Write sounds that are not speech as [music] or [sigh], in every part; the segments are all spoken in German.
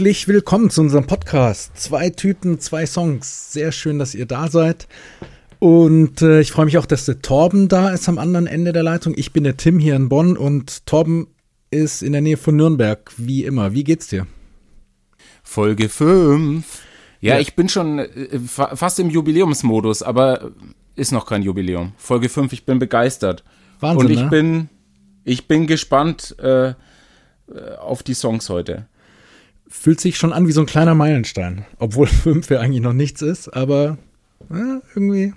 Herzlich willkommen zu unserem Podcast. Zwei Typen, zwei Songs. Sehr schön, dass ihr da seid. Und äh, ich freue mich auch, dass der Torben da ist am anderen Ende der Leitung. Ich bin der Tim hier in Bonn und Torben ist in der Nähe von Nürnberg, wie immer. Wie geht's dir? Folge 5. Ja, ja, ich bin schon äh, fast im Jubiläumsmodus, aber ist noch kein Jubiläum. Folge 5, ich bin begeistert. Wahnsinn, Und ich ne? bin ich bin gespannt äh, äh auf die Songs heute fühlt sich schon an wie so ein kleiner Meilenstein. Obwohl [laughs] fünf ja eigentlich noch nichts ist, aber äh, irgendwie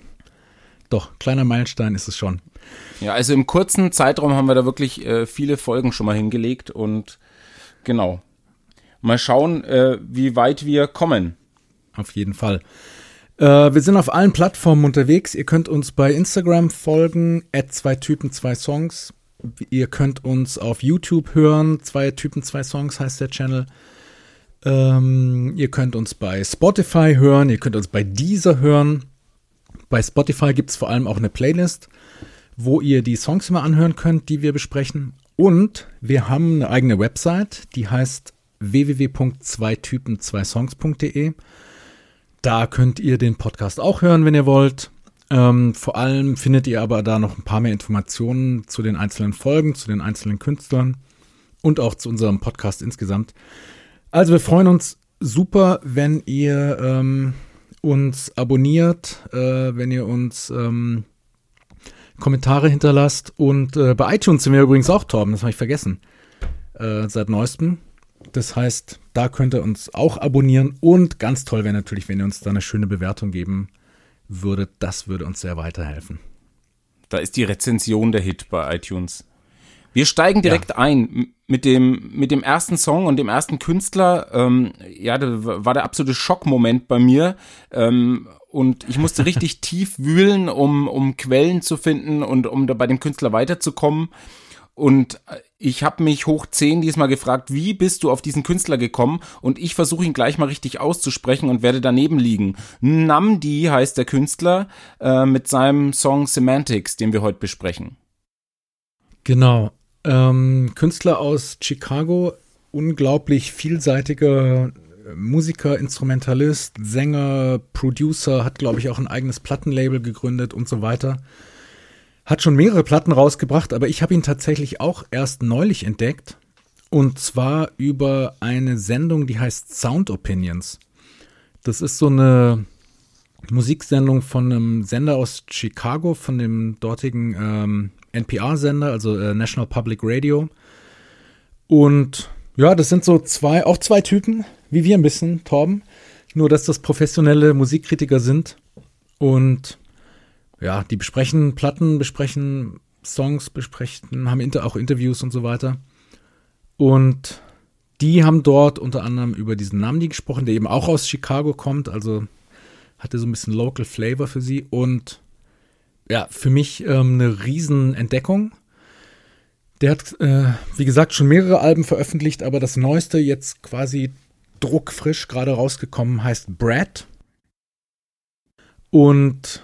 doch, kleiner Meilenstein ist es schon. Ja, also im kurzen Zeitraum haben wir da wirklich äh, viele Folgen schon mal hingelegt und genau. Mal schauen, äh, wie weit wir kommen. Auf jeden Fall. Äh, wir sind auf allen Plattformen unterwegs. Ihr könnt uns bei Instagram folgen, at zwei Typen, zwei Songs. Ihr könnt uns auf YouTube hören, zwei Typen, zwei Songs heißt der Channel. Ähm, ihr könnt uns bei Spotify hören, ihr könnt uns bei Deezer hören. Bei Spotify gibt es vor allem auch eine Playlist, wo ihr die Songs immer anhören könnt, die wir besprechen. Und wir haben eine eigene Website, die heißt www.zwetypen2songs.de. Da könnt ihr den Podcast auch hören, wenn ihr wollt. Ähm, vor allem findet ihr aber da noch ein paar mehr Informationen zu den einzelnen Folgen, zu den einzelnen Künstlern und auch zu unserem Podcast insgesamt. Also wir freuen uns super, wenn ihr ähm, uns abonniert, äh, wenn ihr uns ähm, Kommentare hinterlasst. Und äh, bei iTunes sind wir übrigens auch, Torben, das habe ich vergessen, äh, seit neuestem. Das heißt, da könnt ihr uns auch abonnieren. Und ganz toll wäre natürlich, wenn ihr uns da eine schöne Bewertung geben würdet. Das würde uns sehr weiterhelfen. Da ist die Rezension der Hit bei iTunes. Wir steigen direkt ja. ein mit dem, mit dem ersten Song und dem ersten Künstler. Ähm, ja, da war der absolute Schockmoment bei mir. Ähm, und ich musste [laughs] richtig tief wühlen, um, um Quellen zu finden und um da bei dem Künstler weiterzukommen. Und ich habe mich hoch zehn diesmal gefragt, wie bist du auf diesen Künstler gekommen? Und ich versuche ihn gleich mal richtig auszusprechen und werde daneben liegen. Namdi heißt der Künstler äh, mit seinem Song Semantics, den wir heute besprechen. Genau. Ähm, Künstler aus Chicago, unglaublich vielseitiger Musiker, Instrumentalist, Sänger, Producer, hat, glaube ich, auch ein eigenes Plattenlabel gegründet und so weiter. Hat schon mehrere Platten rausgebracht, aber ich habe ihn tatsächlich auch erst neulich entdeckt. Und zwar über eine Sendung, die heißt Sound Opinions. Das ist so eine Musiksendung von einem Sender aus Chicago, von dem dortigen ähm, NPR-Sender, also äh, National Public Radio. Und ja, das sind so zwei, auch zwei Typen, wie wir ein bisschen, Torben. Nur, dass das professionelle Musikkritiker sind. Und ja, die besprechen Platten, besprechen Songs, besprechen, haben inter auch Interviews und so weiter. Und die haben dort unter anderem über diesen Namdi gesprochen, der eben auch aus Chicago kommt, also hatte so ein bisschen Local Flavor für sie. Und ja, für mich ähm, eine Riesenentdeckung. Der hat, äh, wie gesagt, schon mehrere Alben veröffentlicht, aber das neueste jetzt quasi druckfrisch gerade rausgekommen heißt Brad. Und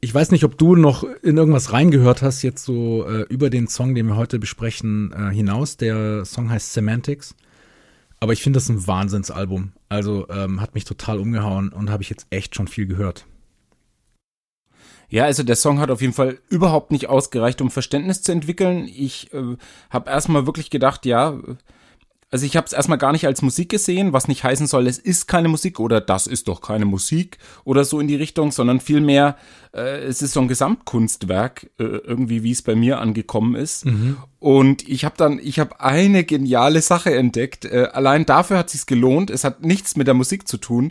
ich weiß nicht, ob du noch in irgendwas reingehört hast, jetzt so äh, über den Song, den wir heute besprechen, äh, hinaus. Der Song heißt Semantics. Aber ich finde das ein Wahnsinnsalbum. Also ähm, hat mich total umgehauen und habe ich jetzt echt schon viel gehört. Ja, also der Song hat auf jeden Fall überhaupt nicht ausgereicht, um Verständnis zu entwickeln. Ich äh, habe erstmal wirklich gedacht, ja, also ich habe es erstmal gar nicht als Musik gesehen, was nicht heißen soll, es ist keine Musik oder das ist doch keine Musik oder so in die Richtung, sondern vielmehr, äh, es ist so ein Gesamtkunstwerk, äh, irgendwie wie es bei mir angekommen ist. Mhm. Und ich habe dann, ich habe eine geniale Sache entdeckt. Äh, allein dafür hat sich's gelohnt. Es hat nichts mit der Musik zu tun.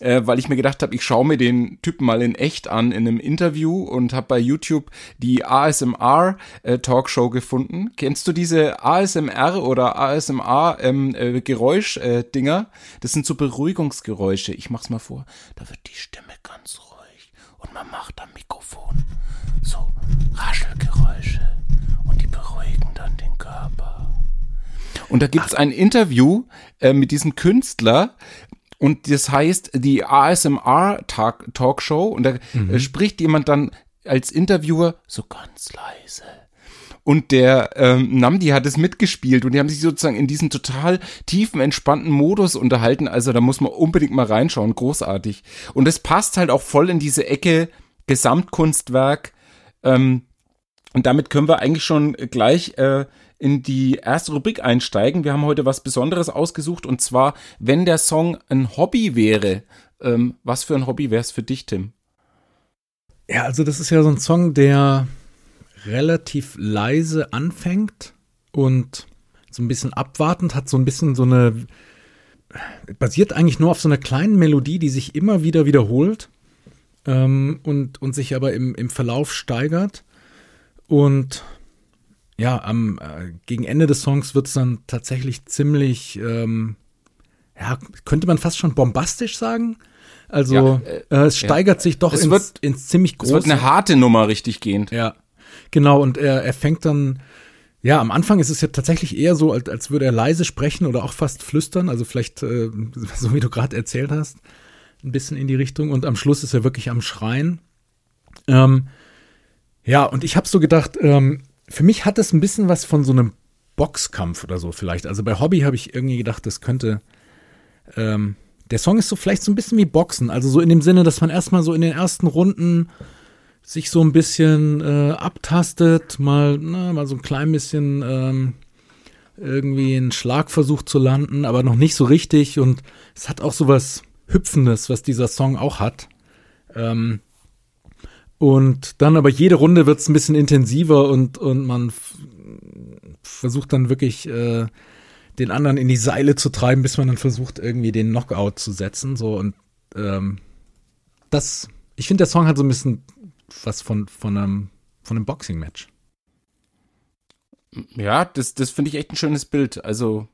Äh, weil ich mir gedacht habe, ich schaue mir den Typen mal in echt an in einem Interview und habe bei YouTube die ASMR äh, Talkshow gefunden. Kennst du diese ASMR oder ASMR ähm, äh, Geräusch äh, Dinger? Das sind so Beruhigungsgeräusche. Ich mach's mal vor. Da wird die Stimme ganz ruhig und man macht am Mikrofon so Raschelgeräusche und die beruhigen dann den Körper. Und da gibt's ein Interview äh, mit diesem Künstler, und das heißt die ASMR Talk Talkshow und da mhm. spricht jemand dann als Interviewer so ganz leise. Und der ähm, Namdi hat es mitgespielt und die haben sich sozusagen in diesen total tiefen, entspannten Modus unterhalten. Also da muss man unbedingt mal reinschauen. Großartig. Und es passt halt auch voll in diese Ecke Gesamtkunstwerk. Ähm, und damit können wir eigentlich schon gleich äh, in die erste Rubrik einsteigen. Wir haben heute was Besonderes ausgesucht und zwar, wenn der Song ein Hobby wäre. Ähm, was für ein Hobby wäre es für dich, Tim? Ja, also das ist ja so ein Song, der relativ leise anfängt und so ein bisschen abwartend hat, so ein bisschen so eine, basiert eigentlich nur auf so einer kleinen Melodie, die sich immer wieder wiederholt ähm, und, und sich aber im, im Verlauf steigert. Und ja, am äh, gegen Ende des Songs wird es dann tatsächlich ziemlich, ähm, ja, könnte man fast schon bombastisch sagen. Also ja, äh, es steigert ja. sich doch es ins, wird, ins ziemlich große. Es wird eine harte Nummer richtig gehend. Ja, genau. Und er, er fängt dann, ja, am Anfang ist es ja tatsächlich eher so, als, als würde er leise sprechen oder auch fast flüstern. Also vielleicht, äh, [laughs] so wie du gerade erzählt hast, ein bisschen in die Richtung. Und am Schluss ist er wirklich am Schreien. Ähm, ja, und ich habe so gedacht, ähm, für mich hat es ein bisschen was von so einem Boxkampf oder so vielleicht. Also bei Hobby habe ich irgendwie gedacht, das könnte. Ähm, der Song ist so vielleicht so ein bisschen wie Boxen. Also so in dem Sinne, dass man erstmal so in den ersten Runden sich so ein bisschen äh, abtastet, mal, na, mal so ein klein bisschen ähm, irgendwie einen Schlag versucht zu landen, aber noch nicht so richtig. Und es hat auch so was Hüpfendes, was dieser Song auch hat. Ähm, und dann aber jede Runde wird es ein bisschen intensiver und, und man versucht dann wirklich äh, den anderen in die Seile zu treiben, bis man dann versucht, irgendwie den Knockout zu setzen. So und ähm, das, ich finde, der Song hat so ein bisschen was von, von einem, von einem Boxing-Match. Ja, das, das finde ich echt ein schönes Bild. Also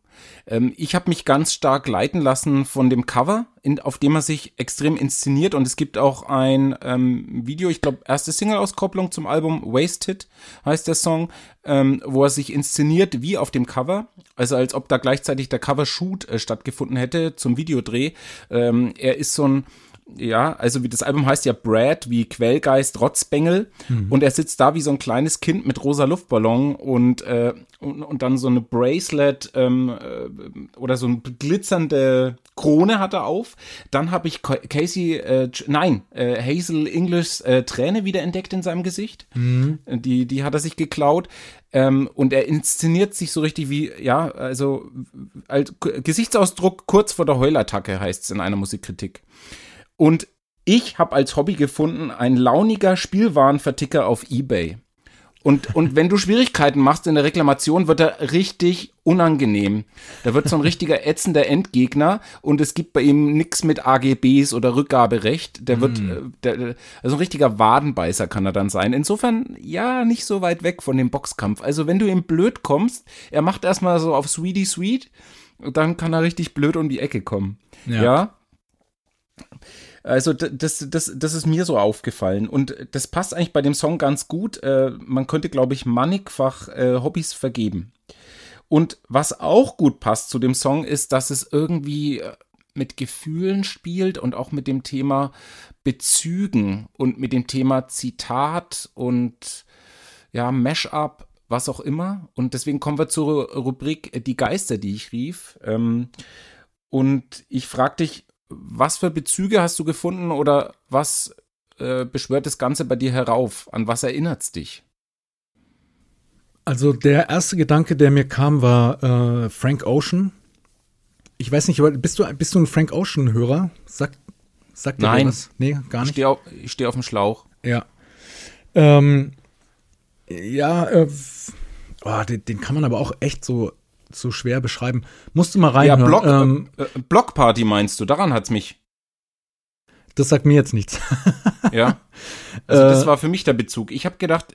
ähm, ich habe mich ganz stark leiten lassen von dem Cover, in, auf dem er sich extrem inszeniert und es gibt auch ein ähm, Video, ich glaube, erste Single-Auskopplung zum Album Wasted heißt der Song, ähm, wo er sich inszeniert wie auf dem Cover, also als ob da gleichzeitig der Cover-Shoot äh, stattgefunden hätte zum Videodreh. Ähm, er ist so ein ja, also wie das Album heißt ja Brad, wie Quellgeist, Rotzbengel. Mhm. Und er sitzt da wie so ein kleines Kind mit rosa Luftballon und, äh, und, und dann so eine Bracelet ähm, äh, oder so eine glitzernde Krone hat er auf. Dann habe ich Casey, äh, nein, äh, Hazel English äh, Träne wieder entdeckt in seinem Gesicht. Mhm. Die, die hat er sich geklaut. Ähm, und er inszeniert sich so richtig wie, ja, also als Gesichtsausdruck kurz vor der Heulattacke heißt es in einer Musikkritik. Und ich habe als Hobby gefunden, ein launiger Spielwarenverticker auf Ebay. Und, und wenn du Schwierigkeiten machst in der Reklamation, wird er richtig unangenehm. Da wird so ein richtiger ätzender Endgegner und es gibt bei ihm nichts mit AGBs oder Rückgaberecht. Der wird, mm. der, also ein richtiger Wadenbeißer kann er dann sein. Insofern, ja, nicht so weit weg von dem Boxkampf. Also wenn du ihm blöd kommst, er macht erstmal so auf Sweetie Sweet, dann kann er richtig blöd um die Ecke kommen. ja? ja? Also das, das, das ist mir so aufgefallen und das passt eigentlich bei dem Song ganz gut. Äh, man könnte, glaube ich, mannigfach äh, Hobbys vergeben. Und was auch gut passt zu dem Song ist, dass es irgendwie äh, mit Gefühlen spielt und auch mit dem Thema Bezügen und mit dem Thema Zitat und ja, Mashup, was auch immer. Und deswegen kommen wir zur Rubrik Die Geister, die ich rief. Ähm, und ich frage dich, was für Bezüge hast du gefunden oder was äh, beschwört das Ganze bei dir herauf? An was erinnert es dich? Also der erste Gedanke, der mir kam, war äh, Frank Ocean. Ich weiß nicht, bist du, bist du ein Frank Ocean-Hörer? Sag, sagt dir Nein. was? Nee, gar nicht. Ich stehe auf, steh auf dem Schlauch. Ja. Ähm, ja, äh, oh, den, den, kann man aber auch echt so so schwer beschreiben. Musst du mal reinhören. Ja, Block, ähm, äh, Blockparty meinst du, daran hat's mich. Das sagt mir jetzt nichts. ja. [laughs] Also das äh, war für mich der Bezug. Ich habe gedacht,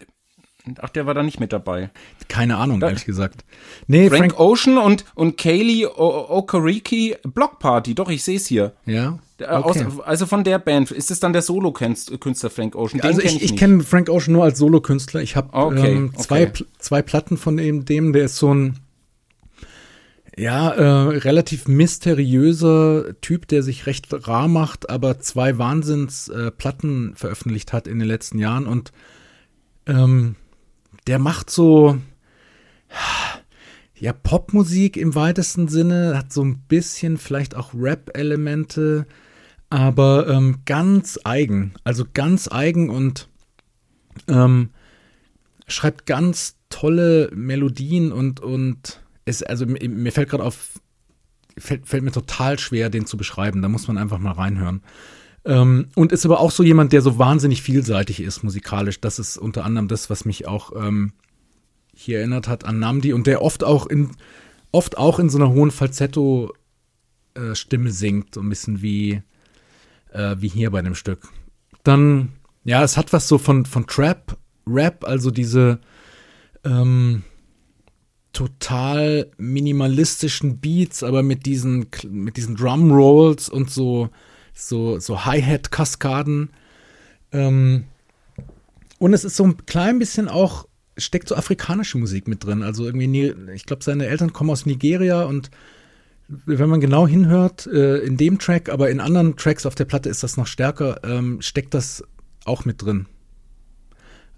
ach, der war da nicht mit dabei. Keine Ahnung, da, ehrlich gesagt. Nee, Frank, Frank Ocean und, und Kaylee Okariki Block Party. Doch, ich sehe es hier. Ja. Okay. Aus, also von der Band. Ist es dann der Solo-Künstler Frank Ocean? Den also ich, ich, ich kenne Frank Ocean nur als Solo-Künstler. Ich habe okay, ähm, zwei, okay. zwei Platten von dem, dem, der ist so ein ja, äh, relativ mysteriöser Typ, der sich recht rar macht, aber zwei Wahnsinnsplatten äh, veröffentlicht hat in den letzten Jahren und ähm, der macht so ja Popmusik im weitesten Sinne, hat so ein bisschen vielleicht auch Rap-Elemente, aber ähm, ganz eigen, also ganz eigen und ähm, schreibt ganz tolle Melodien und und ist, also mir fällt gerade auf, fällt, fällt, mir total schwer, den zu beschreiben. Da muss man einfach mal reinhören. Ähm, und ist aber auch so jemand, der so wahnsinnig vielseitig ist musikalisch. Das ist unter anderem das, was mich auch ähm, hier erinnert hat an Namdi und der oft auch in, oft auch in so einer hohen Falsetto-Stimme äh, singt, so ein bisschen wie, äh, wie hier bei dem Stück. Dann, ja, es hat was so von, von Trap, Rap, also diese, ähm, total minimalistischen Beats, aber mit diesen, mit diesen Drum Rolls und so, so, so Hi-Hat-Kaskaden. Ähm, und es ist so ein klein bisschen auch, steckt so afrikanische Musik mit drin. Also irgendwie, ich glaube, seine Eltern kommen aus Nigeria und wenn man genau hinhört, äh, in dem Track, aber in anderen Tracks auf der Platte ist das noch stärker, ähm, steckt das auch mit drin.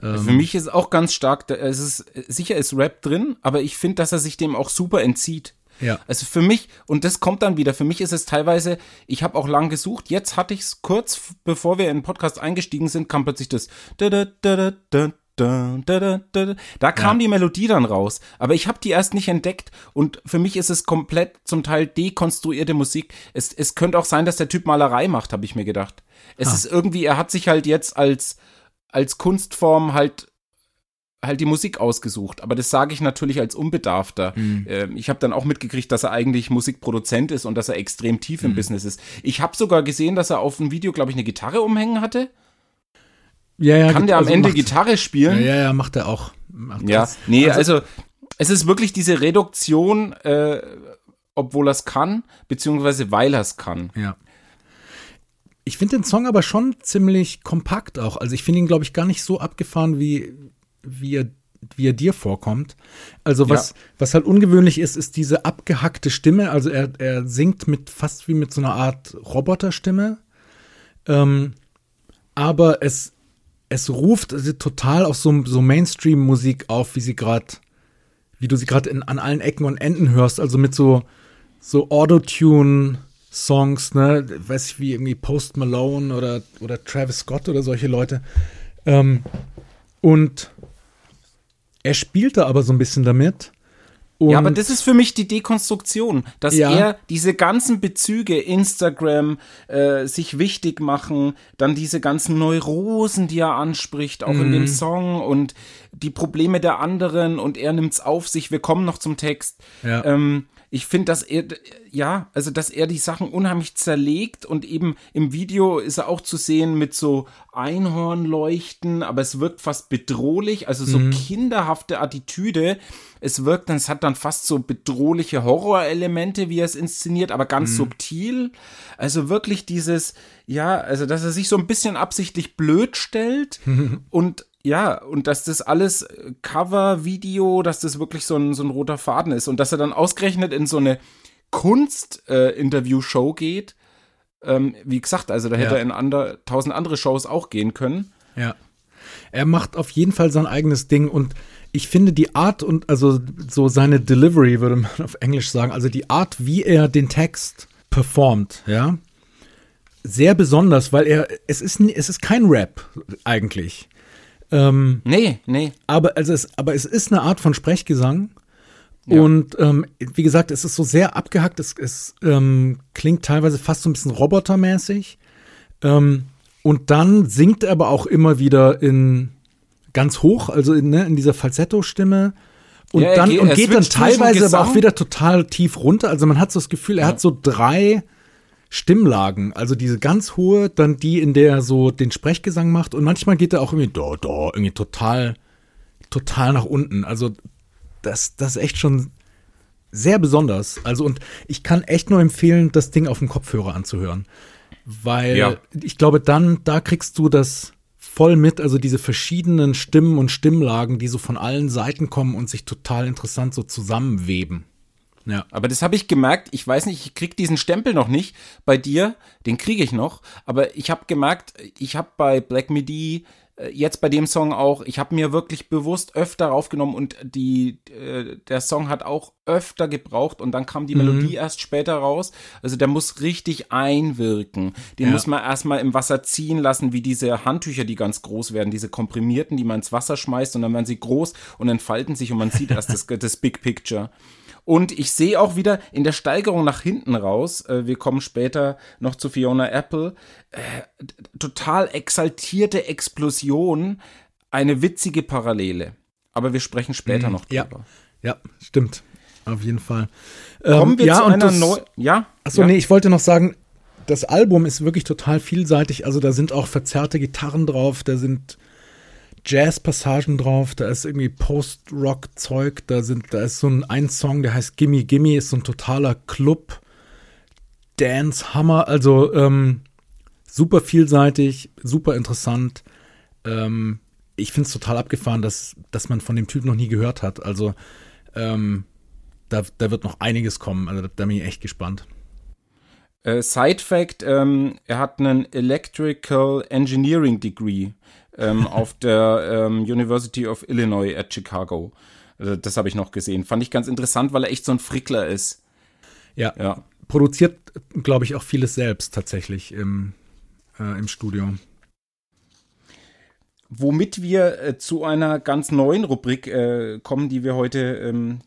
Ähm, Für mich ist auch ganz stark, es ist, sicher ist Rap drin, aber ich finde, dass er sich dem auch super entzieht. Ja. Also für mich, und das kommt dann wieder, für mich ist es teilweise, ich habe auch lang gesucht, jetzt hatte ich es kurz, bevor wir in den Podcast eingestiegen sind, kam plötzlich das da, da, da, da, da, da, da, da kam ja. die Melodie dann raus, aber ich habe die erst nicht entdeckt und für mich ist es komplett zum Teil dekonstruierte Musik. Es, es könnte auch sein, dass der Typ Malerei macht, habe ich mir gedacht. Es ah. ist irgendwie, er hat sich halt jetzt als als Kunstform halt halt die Musik ausgesucht. Aber das sage ich natürlich als Unbedarfter. Mhm. Ähm, ich habe dann auch mitgekriegt, dass er eigentlich Musikproduzent ist und dass er extrem tief im mhm. Business ist. Ich habe sogar gesehen, dass er auf dem Video, glaube ich, eine Gitarre umhängen hatte. Ja, ja, Kann der am also Ende macht, Gitarre spielen? Ja, ja, macht er auch. Macht ja, das. nee, also, also, es ist wirklich diese Reduktion, äh, obwohl er es kann, beziehungsweise weil er es kann. Ja. Ich finde den Song aber schon ziemlich kompakt auch. Also ich finde ihn, glaube ich, gar nicht so abgefahren, wie, wie, er, wie er dir vorkommt. Also was, ja. was halt ungewöhnlich ist, ist diese abgehackte Stimme. Also er, er singt mit fast wie mit so einer Art Roboterstimme. Ähm, aber es, es ruft total auf so, so Mainstream-Musik auf, wie sie gerade, wie du sie gerade an allen Ecken und Enden hörst. Also mit so, so Autotune- Songs, ne, weiß ich wie irgendwie Post Malone oder, oder Travis Scott oder solche Leute. Ähm, und er spielte aber so ein bisschen damit. ja, aber das ist für mich die Dekonstruktion, dass ja. er diese ganzen Bezüge, Instagram, äh, sich wichtig machen, dann diese ganzen Neurosen, die er anspricht, auch mhm. in dem mhm. Song und die Probleme der anderen und er nimmt's auf sich. Wir kommen noch zum Text. Ja. Ähm, ich finde, dass er, ja, also dass er die Sachen unheimlich zerlegt und eben im Video ist er auch zu sehen mit so Einhornleuchten, aber es wirkt fast bedrohlich, also so mhm. kinderhafte Attitüde. Es wirkt dann, es hat dann fast so bedrohliche Horrorelemente, wie er es inszeniert, aber ganz mhm. subtil. Also wirklich dieses, ja, also dass er sich so ein bisschen absichtlich blöd stellt [laughs] und ja, und dass das alles äh, Cover-Video, dass das wirklich so ein, so ein roter Faden ist und dass er dann ausgerechnet in so eine Kunst-Interview-Show äh, geht. Ähm, wie gesagt, also da hätte ja. er in ander, tausend andere Shows auch gehen können. Ja. Er macht auf jeden Fall sein eigenes Ding und ich finde die Art und also so seine Delivery, würde man auf Englisch sagen, also die Art, wie er den Text performt, ja, sehr besonders, weil er, es ist, es ist kein Rap eigentlich. Ähm, nee, nee. Aber, also es, aber es ist eine Art von Sprechgesang. Ja. Und ähm, wie gesagt, es ist so sehr abgehackt, es, es ähm, klingt teilweise fast so ein bisschen robotermäßig. Ähm, und dann singt er aber auch immer wieder in ganz hoch, also in, ne, in dieser Falsetto-Stimme. Und ja, dann geht, und geht dann teilweise aber auch wieder total tief runter. Also man hat so das Gefühl, er ja. hat so drei Stimmlagen, also diese ganz hohe, dann die, in der er so den Sprechgesang macht und manchmal geht er auch irgendwie da, da, irgendwie total, total nach unten. Also das, das ist echt schon sehr besonders. Also und ich kann echt nur empfehlen, das Ding auf dem Kopfhörer anzuhören, weil ja. ich glaube, dann da kriegst du das voll mit, also diese verschiedenen Stimmen und Stimmlagen, die so von allen Seiten kommen und sich total interessant so zusammenweben. Ja. Aber das habe ich gemerkt. Ich weiß nicht, ich krieg diesen Stempel noch nicht bei dir. Den kriege ich noch. Aber ich habe gemerkt, ich habe bei Black Midi äh, jetzt bei dem Song auch, ich habe mir wirklich bewusst öfter aufgenommen und die, äh, der Song hat auch öfter gebraucht und dann kam die mhm. Melodie erst später raus. Also der muss richtig einwirken. Den ja. muss man erstmal im Wasser ziehen lassen, wie diese Handtücher, die ganz groß werden, diese komprimierten, die man ins Wasser schmeißt und dann werden sie groß und entfalten sich und man sieht erst das, [laughs] das Big Picture. Und ich sehe auch wieder in der Steigerung nach hinten raus, äh, wir kommen später noch zu Fiona Apple, äh, total exaltierte Explosion, eine witzige Parallele. Aber wir sprechen später mhm, noch drüber. Ja, ja, stimmt. Auf jeden Fall. Kommen ähm, wir ja, zu einer neuen. Ja? Achso, ja. nee, ich wollte noch sagen, das Album ist wirklich total vielseitig. Also da sind auch verzerrte Gitarren drauf, da sind Jazz-Passagen drauf, da ist irgendwie Post-Rock-Zeug, da da ist so ein, ein Song, der heißt Gimme Gimme, ist so ein totaler Club. Dance Hammer, also ähm, super vielseitig, super interessant. Ähm, ich finde es total abgefahren, dass, dass man von dem Typ noch nie gehört hat. Also ähm, da, da wird noch einiges kommen. Also da, da bin ich echt gespannt. Äh, Side Fact: ähm, Er hat einen Electrical Engineering Degree ähm, [laughs] auf der ähm, University of Illinois at Chicago. Also das habe ich noch gesehen. Fand ich ganz interessant, weil er echt so ein Frickler ist. Ja. ja. Produziert, glaube ich, auch vieles selbst tatsächlich im, äh, im Studio. Womit wir äh, zu einer ganz neuen Rubrik äh, kommen, die wir heute ähm,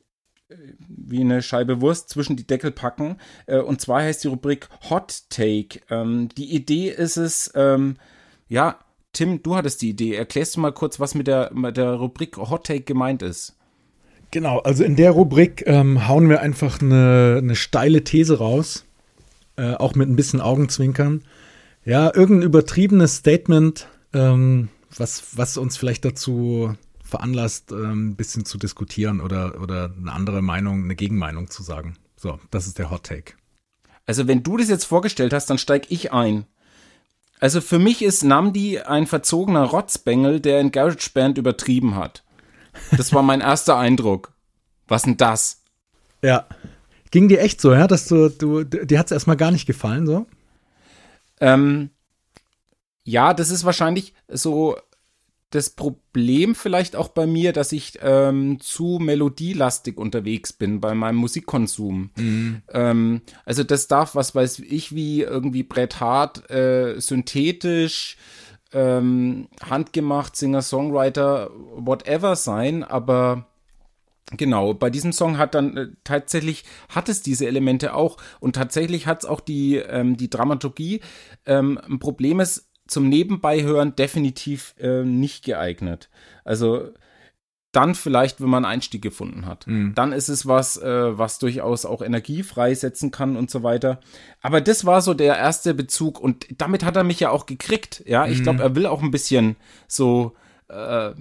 wie eine Scheibe Wurst zwischen die Deckel packen. Äh, und zwar heißt die Rubrik Hot Take. Ähm, die Idee ist es, ähm, ja, Tim, du hattest die Idee. Erklärst du mal kurz, was mit der, mit der Rubrik Hot Take gemeint ist? Genau, also in der Rubrik ähm, hauen wir einfach eine, eine steile These raus, äh, auch mit ein bisschen Augenzwinkern. Ja, irgendein übertriebenes Statement, ähm, was, was uns vielleicht dazu veranlasst, ähm, ein bisschen zu diskutieren oder, oder eine andere Meinung, eine Gegenmeinung zu sagen. So, das ist der Hot Take. Also wenn du das jetzt vorgestellt hast, dann steig ich ein. Also für mich ist Namdi ein verzogener Rotzbengel, der in GarageBand übertrieben hat. Das war mein erster Eindruck. Was denn das? Ja. Ging dir echt so, ja, dass du, du dir hat es erstmal gar nicht gefallen, so? Ähm, ja, das ist wahrscheinlich so das Problem vielleicht auch bei mir, dass ich ähm, zu melodielastig unterwegs bin bei meinem Musikkonsum. Mhm. Ähm, also das darf, was weiß ich, wie irgendwie Brett Hart, äh, synthetisch, ähm, handgemacht, Singer-Songwriter, whatever sein, aber Genau, bei diesem Song hat dann äh, tatsächlich, hat es diese Elemente auch und tatsächlich hat es auch die, ähm, die Dramaturgie. Ähm, ein Problem ist, zum Nebenbeihören definitiv äh, nicht geeignet. Also dann vielleicht, wenn man einen Einstieg gefunden hat. Mhm. Dann ist es was, äh, was durchaus auch Energie freisetzen kann und so weiter. Aber das war so der erste Bezug und damit hat er mich ja auch gekriegt. Ja, ich mhm. glaube, er will auch ein bisschen so. Äh,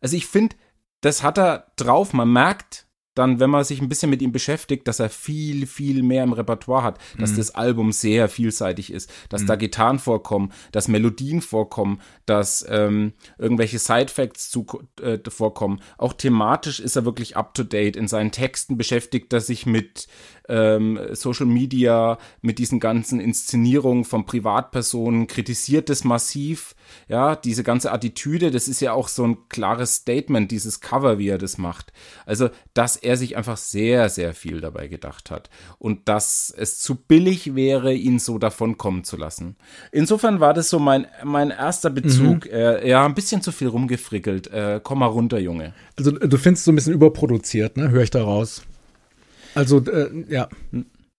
also ich finde, das hat er drauf. Man merkt, dann, wenn man sich ein bisschen mit ihm beschäftigt, dass er viel, viel mehr im Repertoire hat, dass mhm. das Album sehr vielseitig ist, dass mhm. da Gitarren vorkommen, dass Melodien vorkommen, dass ähm, irgendwelche Side-Facts zu, äh, vorkommen. Auch thematisch ist er wirklich up-to-date. In seinen Texten beschäftigt er sich mit ähm, Social Media, mit diesen ganzen Inszenierungen von Privatpersonen, kritisiert das massiv. Ja, diese ganze Attitüde, das ist ja auch so ein klares Statement, dieses Cover, wie er das macht. Also, dass er sich einfach sehr, sehr viel dabei gedacht hat und dass es zu billig wäre, ihn so davon kommen zu lassen. Insofern war das so mein, mein erster Bezug. Mhm. Äh, ja, ein bisschen zu viel rumgefrickelt. Äh, komm mal runter, Junge. Also, du findest es so ein bisschen überproduziert, ne? Höre ich da raus. Also, äh, ja.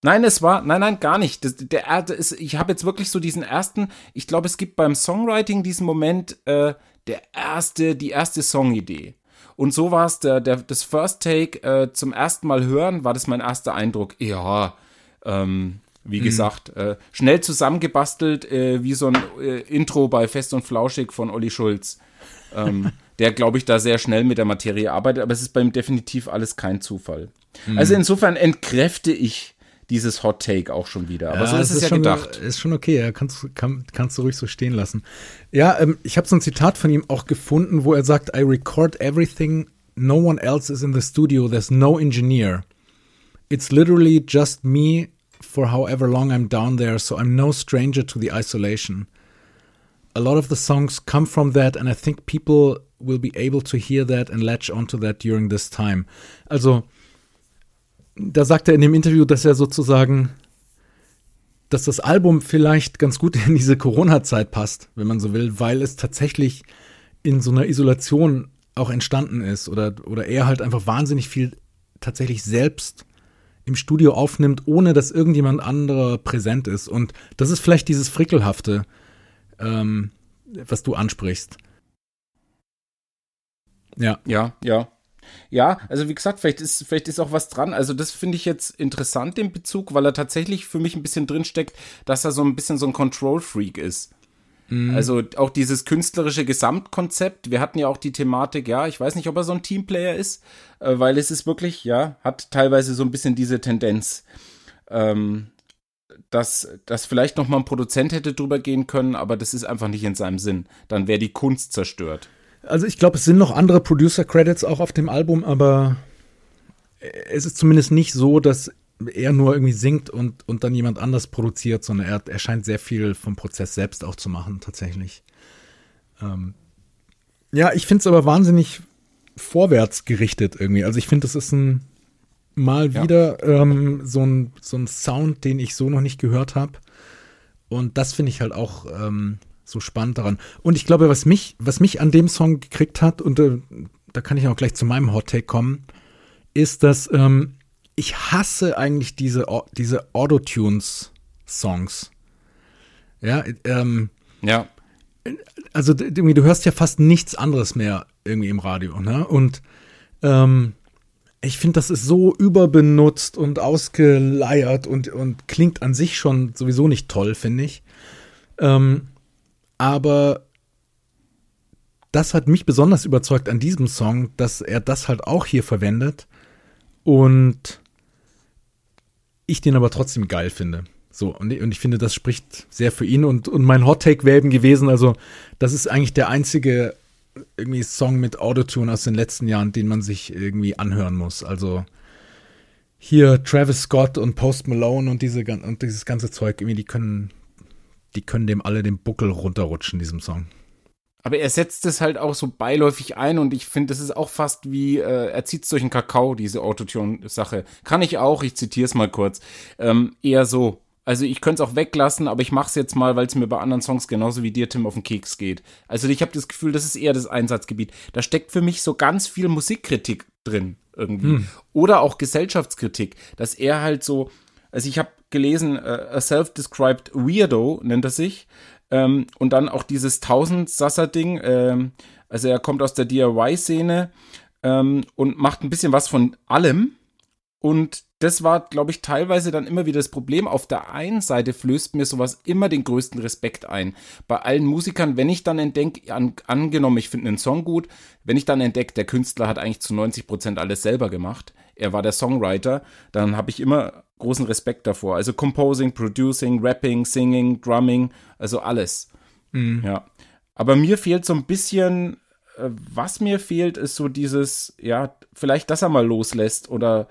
Nein, es war, nein, nein, gar nicht. Das, der, ist, ich habe jetzt wirklich so diesen ersten, ich glaube, es gibt beim Songwriting diesen Moment, äh, der erste, die erste Songidee. Und so war es, der, der, das First Take äh, zum ersten Mal hören, war das mein erster Eindruck. Ja, ähm, Wie mhm. gesagt, äh, schnell zusammengebastelt, äh, wie so ein äh, Intro bei Fest und Flauschig von Olli Schulz. Ähm, [laughs] der, glaube ich, da sehr schnell mit der Materie arbeitet, aber es ist bei ihm definitiv alles kein Zufall. Mhm. Also insofern entkräfte ich dieses Hot Take auch schon wieder. Aber ja, so ist es ja schon, gedacht. Ist schon okay, ja, kannst, kann, kannst du ruhig so stehen lassen. Ja, ähm, ich habe so ein Zitat von ihm auch gefunden, wo er sagt, I record everything, no one else is in the studio, there's no engineer. It's literally just me for however long I'm down there, so I'm no stranger to the isolation. A lot of the songs come from that and I think people will be able to hear that and latch onto that during this time. Also, da sagt er in dem Interview, dass er sozusagen, dass das Album vielleicht ganz gut in diese Corona-Zeit passt, wenn man so will, weil es tatsächlich in so einer Isolation auch entstanden ist oder, oder er halt einfach wahnsinnig viel tatsächlich selbst im Studio aufnimmt, ohne dass irgendjemand anderer präsent ist. Und das ist vielleicht dieses Frickelhafte, ähm, was du ansprichst. Ja. Ja, ja. Ja, also wie gesagt, vielleicht ist, vielleicht ist auch was dran. Also das finde ich jetzt interessant im Bezug, weil er tatsächlich für mich ein bisschen drinsteckt, dass er so ein bisschen so ein Control-Freak ist. Mhm. Also auch dieses künstlerische Gesamtkonzept. Wir hatten ja auch die Thematik, ja, ich weiß nicht, ob er so ein Teamplayer ist, äh, weil es ist wirklich, ja, hat teilweise so ein bisschen diese Tendenz. Ähm, dass, dass vielleicht noch mal ein Produzent hätte drüber gehen können, aber das ist einfach nicht in seinem Sinn. Dann wäre die Kunst zerstört. Also ich glaube, es sind noch andere Producer-Credits auch auf dem Album, aber es ist zumindest nicht so, dass er nur irgendwie singt und, und dann jemand anders produziert, sondern er, er scheint sehr viel vom Prozess selbst auch zu machen, tatsächlich. Ähm ja, ich finde es aber wahnsinnig vorwärts gerichtet irgendwie. Also ich finde, das ist ein mal wieder ja. ähm, so, ein, so ein Sound, den ich so noch nicht gehört habe. Und das finde ich halt auch ähm, so spannend daran. Und ich glaube, was mich, was mich an dem Song gekriegt hat, und äh, da kann ich auch gleich zu meinem Hot Take kommen, ist, dass ähm, ich hasse eigentlich diese, diese Autotunes-Songs. Ja, ähm, ja. Also du hörst ja fast nichts anderes mehr irgendwie im Radio, ne? Und ähm, ich finde, das ist so überbenutzt und ausgeleiert und, und klingt an sich schon sowieso nicht toll, finde ich. Ähm, aber das hat mich besonders überzeugt an diesem Song, dass er das halt auch hier verwendet und ich den aber trotzdem geil finde. So, und, ich finde, das spricht sehr für ihn und, und mein Hot Take wäre eben gewesen, also das ist eigentlich der einzige irgendwie Song mit Autotune aus den letzten Jahren, den man sich irgendwie anhören muss. Also hier Travis Scott und Post Malone und diese und dieses ganze Zeug, irgendwie, die können, die können dem alle den Buckel runterrutschen, diesem Song. Aber er setzt es halt auch so beiläufig ein und ich finde, das ist auch fast wie, äh, er zieht es durch den Kakao, diese Autotune-Sache. Kann ich auch, ich zitiere es mal kurz. Ähm, eher so. Also ich könnte es auch weglassen, aber ich mache es jetzt mal, weil es mir bei anderen Songs genauso wie dir, Tim, auf den Keks geht. Also ich habe das Gefühl, das ist eher das Einsatzgebiet. Da steckt für mich so ganz viel Musikkritik drin irgendwie. Hm. Oder auch Gesellschaftskritik, dass er halt so, also ich habe gelesen, uh, a self-described weirdo nennt er sich. Ähm, und dann auch dieses Tausendsasser-Ding. Ähm, also er kommt aus der DIY-Szene ähm, und macht ein bisschen was von allem. Und das war, glaube ich, teilweise dann immer wieder das Problem. Auf der einen Seite flößt mir sowas immer den größten Respekt ein. Bei allen Musikern, wenn ich dann entdecke, an, angenommen, ich finde einen Song gut, wenn ich dann entdecke, der Künstler hat eigentlich zu 90 Prozent alles selber gemacht, er war der Songwriter, dann habe ich immer großen Respekt davor. Also Composing, Producing, Rapping, Singing, Drumming, also alles. Mhm. Ja. Aber mir fehlt so ein bisschen, äh, was mir fehlt, ist so dieses, ja, vielleicht, dass er mal loslässt oder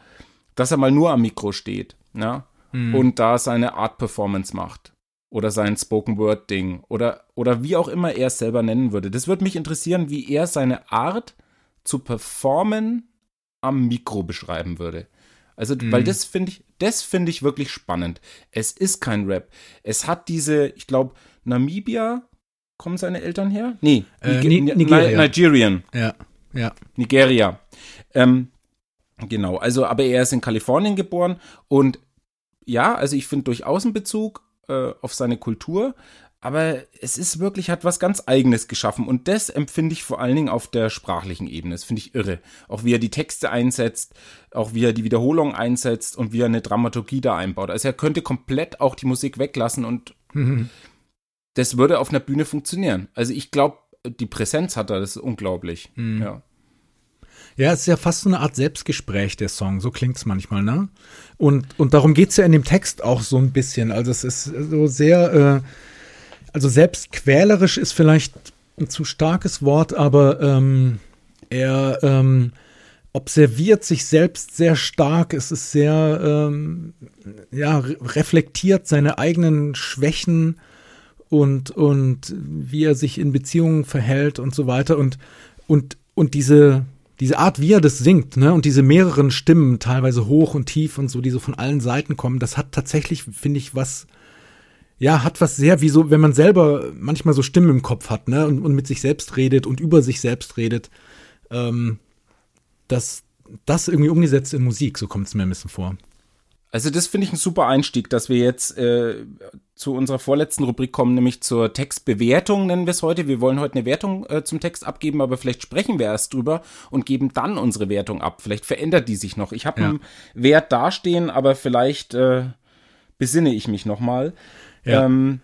dass er mal nur am Mikro steht, ja, mhm. und da seine Art Performance macht oder sein Spoken Word Ding oder oder wie auch immer er es selber nennen würde. Das würde mich interessieren, wie er seine Art zu performen am Mikro beschreiben würde. Also, mhm. weil das finde ich, das finde ich wirklich spannend. Es ist kein Rap. Es hat diese, ich glaube, Namibia, kommen seine Eltern her? Nee, äh, Nigeria. Nigerian. Ja, ja. Nigeria. Ähm, genau, also, aber er ist in Kalifornien geboren und ja, also ich finde durchaus einen Bezug äh, auf seine Kultur, aber es ist wirklich, hat was ganz Eigenes geschaffen. Und das empfinde ich vor allen Dingen auf der sprachlichen Ebene. Das finde ich irre. Auch wie er die Texte einsetzt, auch wie er die Wiederholung einsetzt und wie er eine Dramaturgie da einbaut. Also er könnte komplett auch die Musik weglassen und mhm. das würde auf einer Bühne funktionieren. Also ich glaube, die Präsenz hat er, das ist unglaublich. Mhm. Ja. Ja, es ist ja fast so eine Art Selbstgespräch, der Song. So klingt es manchmal, ne? Und, und darum geht es ja in dem Text auch so ein bisschen. Also es ist so sehr, äh, also selbstquälerisch ist vielleicht ein zu starkes Wort, aber ähm, er ähm, observiert sich selbst sehr stark. Es ist sehr, ähm, ja, reflektiert seine eigenen Schwächen und, und wie er sich in Beziehungen verhält und so weiter. Und, und, und diese, diese Art, wie er das singt, ne, und diese mehreren Stimmen, teilweise hoch und tief und so, die so von allen Seiten kommen, das hat tatsächlich, finde ich, was, ja, hat was sehr, wie so, wenn man selber manchmal so Stimmen im Kopf hat, ne, und, und mit sich selbst redet und über sich selbst redet, ähm, dass das irgendwie umgesetzt in Musik, so kommt es mir ein bisschen vor. Also das finde ich ein super Einstieg, dass wir jetzt äh, zu unserer vorletzten Rubrik kommen, nämlich zur Textbewertung nennen wir es heute. Wir wollen heute eine Wertung äh, zum Text abgeben, aber vielleicht sprechen wir erst drüber und geben dann unsere Wertung ab. Vielleicht verändert die sich noch. Ich habe ja. einen Wert dastehen, aber vielleicht äh, besinne ich mich nochmal. Ja. Ähm,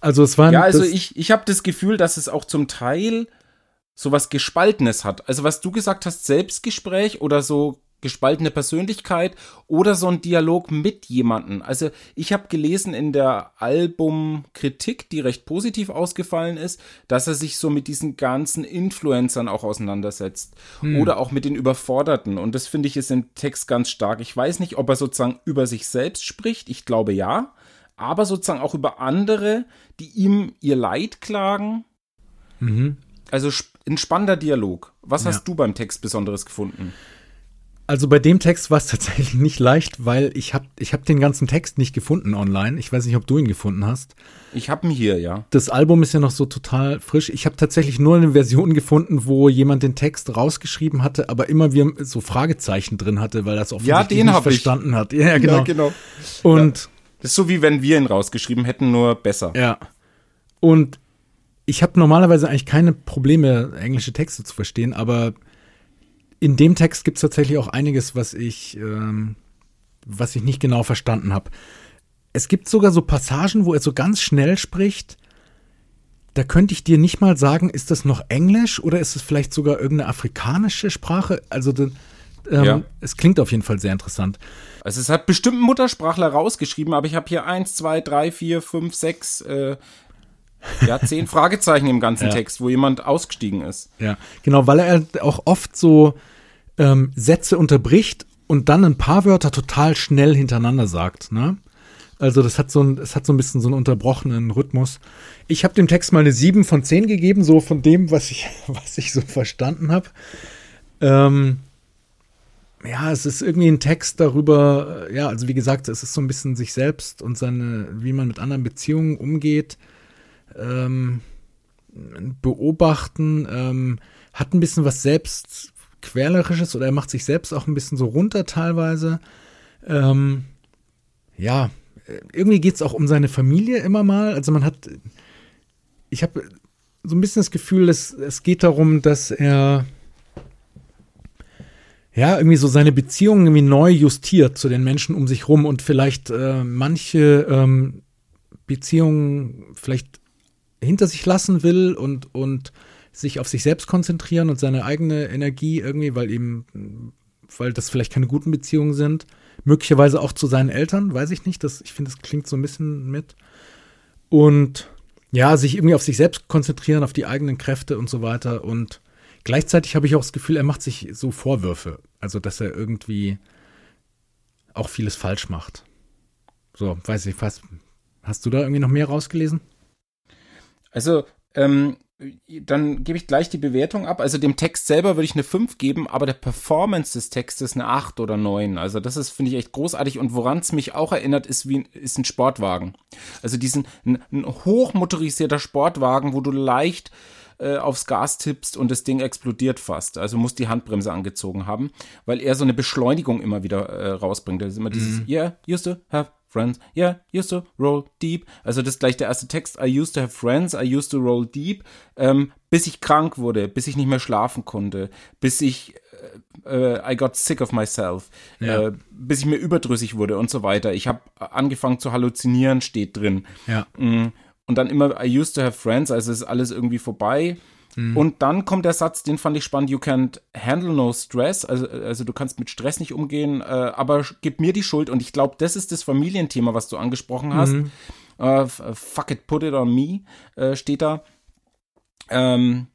also es war ja, also ich ich habe das Gefühl, dass es auch zum Teil sowas Gespaltenes hat. Also was du gesagt hast, Selbstgespräch oder so gespaltene Persönlichkeit oder so ein Dialog mit jemandem. Also ich habe gelesen in der Albumkritik, die recht positiv ausgefallen ist, dass er sich so mit diesen ganzen Influencern auch auseinandersetzt hm. oder auch mit den Überforderten. Und das finde ich ist im Text ganz stark. Ich weiß nicht, ob er sozusagen über sich selbst spricht. Ich glaube ja. Aber sozusagen auch über andere, die ihm ihr Leid klagen. Mhm. Also ein spannender Dialog. Was ja. hast du beim Text Besonderes gefunden? Also bei dem Text war es [laughs] tatsächlich nicht leicht, weil ich habe ich hab den ganzen Text nicht gefunden online. Ich weiß nicht, ob du ihn gefunden hast. Ich habe ihn hier, ja. Das Album ist ja noch so total frisch. Ich habe tatsächlich nur eine Version gefunden, wo jemand den Text rausgeschrieben hatte, aber immer wie so Fragezeichen drin hatte, weil das offensichtlich ja, den nicht verstanden ich. hat. [laughs] Ja, genau. Ja, genau. Und. Das ist so wie wenn wir ihn rausgeschrieben hätten, nur besser. Ja. Und ich habe normalerweise eigentlich keine Probleme, englische Texte zu verstehen, aber in dem Text gibt es tatsächlich auch einiges, was ich, ähm, was ich nicht genau verstanden habe. Es gibt sogar so Passagen, wo er so ganz schnell spricht. Da könnte ich dir nicht mal sagen, ist das noch Englisch oder ist es vielleicht sogar irgendeine afrikanische Sprache? Also ähm, ja. es klingt auf jeden Fall sehr interessant. Also es hat bestimmt ein Muttersprachler rausgeschrieben, aber ich habe hier eins, zwei, drei, vier, fünf, sechs äh, ja, zehn [laughs] Fragezeichen im ganzen ja. Text, wo jemand ausgestiegen ist. Ja, genau, weil er auch oft so ähm, Sätze unterbricht und dann ein paar Wörter total schnell hintereinander sagt. Ne? Also das hat so ein, es hat so ein bisschen so einen unterbrochenen Rhythmus. Ich habe dem Text mal eine 7 von 10 gegeben, so von dem, was ich, [laughs] was ich so verstanden habe. Ähm, ja, es ist irgendwie ein Text darüber, ja, also wie gesagt, es ist so ein bisschen sich selbst und seine, wie man mit anderen Beziehungen umgeht. Ähm, beobachten, ähm, hat ein bisschen was selbst Quälerisches oder er macht sich selbst auch ein bisschen so runter teilweise. Ähm, ja, irgendwie geht es auch um seine Familie immer mal. Also man hat, ich habe so ein bisschen das Gefühl, dass es geht darum, dass er ja irgendwie so seine Beziehungen irgendwie neu justiert zu den Menschen um sich rum und vielleicht äh, manche ähm, Beziehungen vielleicht hinter sich lassen will und und sich auf sich selbst konzentrieren und seine eigene Energie irgendwie, weil eben, weil das vielleicht keine guten Beziehungen sind. Möglicherweise auch zu seinen Eltern, weiß ich nicht. Das, ich finde, das klingt so ein bisschen mit. Und ja, sich irgendwie auf sich selbst konzentrieren, auf die eigenen Kräfte und so weiter. Und gleichzeitig habe ich auch das Gefühl, er macht sich so Vorwürfe. Also, dass er irgendwie auch vieles falsch macht. So, weiß ich fast. Hast du da irgendwie noch mehr rausgelesen? Also, ähm, dann gebe ich gleich die Bewertung ab. Also dem Text selber würde ich eine 5 geben, aber der Performance des Textes eine 8 oder 9. Also das ist, finde ich, echt großartig. Und woran es mich auch erinnert, ist wie ist ein Sportwagen. Also diesen ein, ein hochmotorisierter Sportwagen, wo du leicht äh, aufs Gas tippst und das Ding explodiert fast. Also muss die Handbremse angezogen haben, weil er so eine Beschleunigung immer wieder äh, rausbringt. Das ist immer dieses, mm. yeah, used to have friends. Yeah, used to roll deep. Also das ist gleich der erste Text. I used to have friends. I used to roll deep. Ähm, bis ich krank wurde, bis ich nicht mehr schlafen konnte, bis ich äh, I got sick of myself, ja. äh, bis ich mir überdrüssig wurde und so weiter. Ich habe angefangen zu halluzinieren, steht drin. Ja. Mm, und dann immer I used to have friends, also ist alles irgendwie vorbei. Mhm. Und dann kommt der Satz, den fand ich spannend, you can't handle no stress, also, also du kannst mit Stress nicht umgehen, äh, aber gib mir die Schuld und ich glaube, das ist das Familienthema, was du angesprochen hast. Mhm. Uh, fuck it, put it on me, äh, steht da. Ähm,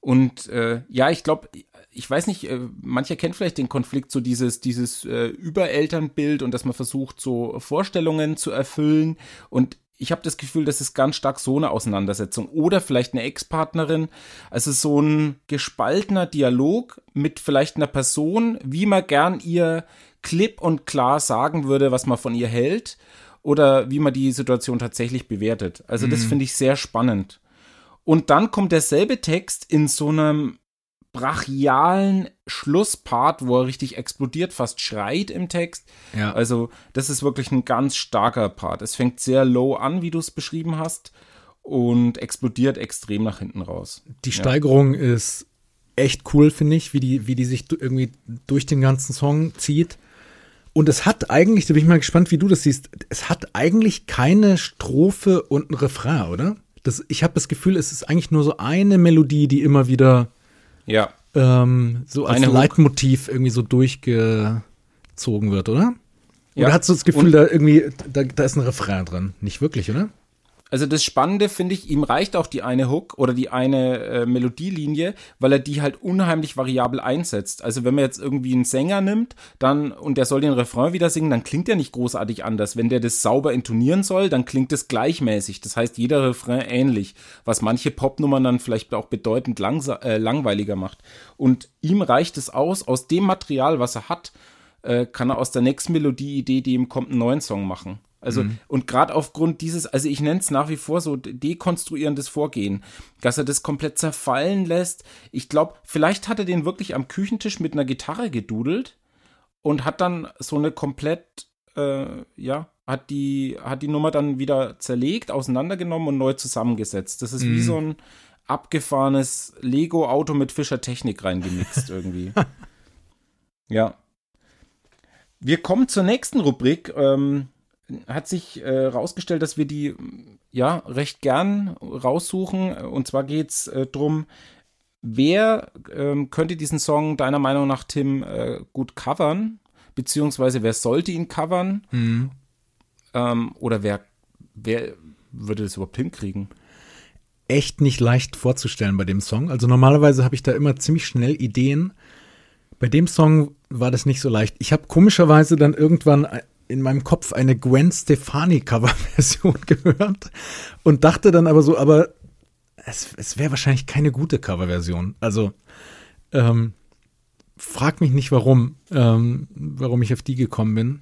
und äh, ja, ich glaube, ich weiß nicht, äh, mancher kennt vielleicht den Konflikt, so dieses, dieses äh, Überelternbild und dass man versucht, so Vorstellungen zu erfüllen. Und ich habe das Gefühl, das ist ganz stark so eine Auseinandersetzung. Oder vielleicht eine Ex-Partnerin. Also so ein gespaltener Dialog mit vielleicht einer Person, wie man gern ihr klipp und klar sagen würde, was man von ihr hält. Oder wie man die Situation tatsächlich bewertet. Also das mhm. finde ich sehr spannend. Und dann kommt derselbe Text in so einem brachialen Schlusspart, wo er richtig explodiert, fast schreit im Text. Ja. Also, das ist wirklich ein ganz starker Part. Es fängt sehr low an, wie du es beschrieben hast, und explodiert extrem nach hinten raus. Die Steigerung ja. ist echt cool, finde ich, wie die, wie die sich irgendwie durch den ganzen Song zieht. Und es hat eigentlich, da bin ich mal gespannt, wie du das siehst, es hat eigentlich keine Strophe und ein Refrain, oder? Das, ich habe das Gefühl, es ist eigentlich nur so eine Melodie, die immer wieder ja. Ähm, so als Eine Leitmotiv Hook. irgendwie so durchgezogen wird, oder? Oder ja. hast du das Gefühl, Und da irgendwie, da, da ist ein Refrain drin? Nicht wirklich, oder? Also das Spannende finde ich, ihm reicht auch die eine Hook oder die eine äh, Melodielinie, weil er die halt unheimlich variabel einsetzt. Also wenn man jetzt irgendwie einen Sänger nimmt, dann und der soll den Refrain wieder singen, dann klingt der nicht großartig anders. Wenn der das sauber intonieren soll, dann klingt es gleichmäßig. Das heißt, jeder Refrain ähnlich, was manche Popnummern dann vielleicht auch bedeutend äh, langweiliger macht. Und ihm reicht es aus, aus dem Material, was er hat, äh, kann er aus der nächsten Melodie-Idee, die ihm kommt, einen neuen Song machen. Also, mhm. und gerade aufgrund dieses, also ich nenne es nach wie vor so dekonstruierendes Vorgehen, dass er das komplett zerfallen lässt. Ich glaube, vielleicht hat er den wirklich am Küchentisch mit einer Gitarre gedudelt und hat dann so eine komplett, äh, ja, hat die, hat die Nummer dann wieder zerlegt, auseinandergenommen und neu zusammengesetzt. Das ist mhm. wie so ein abgefahrenes Lego-Auto mit Fischer-Technik reingemixt irgendwie. [laughs] ja. Wir kommen zur nächsten Rubrik. Ähm, hat sich äh, rausgestellt, dass wir die ja recht gern raussuchen. Und zwar geht es äh, darum, wer ähm, könnte diesen Song deiner Meinung nach, Tim, äh, gut covern? Beziehungsweise wer sollte ihn covern? Mhm. Ähm, oder wer, wer würde das überhaupt hinkriegen? Echt nicht leicht vorzustellen bei dem Song. Also normalerweise habe ich da immer ziemlich schnell Ideen. Bei dem Song war das nicht so leicht. Ich habe komischerweise dann irgendwann in meinem Kopf eine Gwen Stefani Coverversion [laughs] gehört und dachte dann aber so, aber es, es wäre wahrscheinlich keine gute Coverversion. Also ähm, frag mich nicht, warum, ähm, warum ich auf die gekommen bin.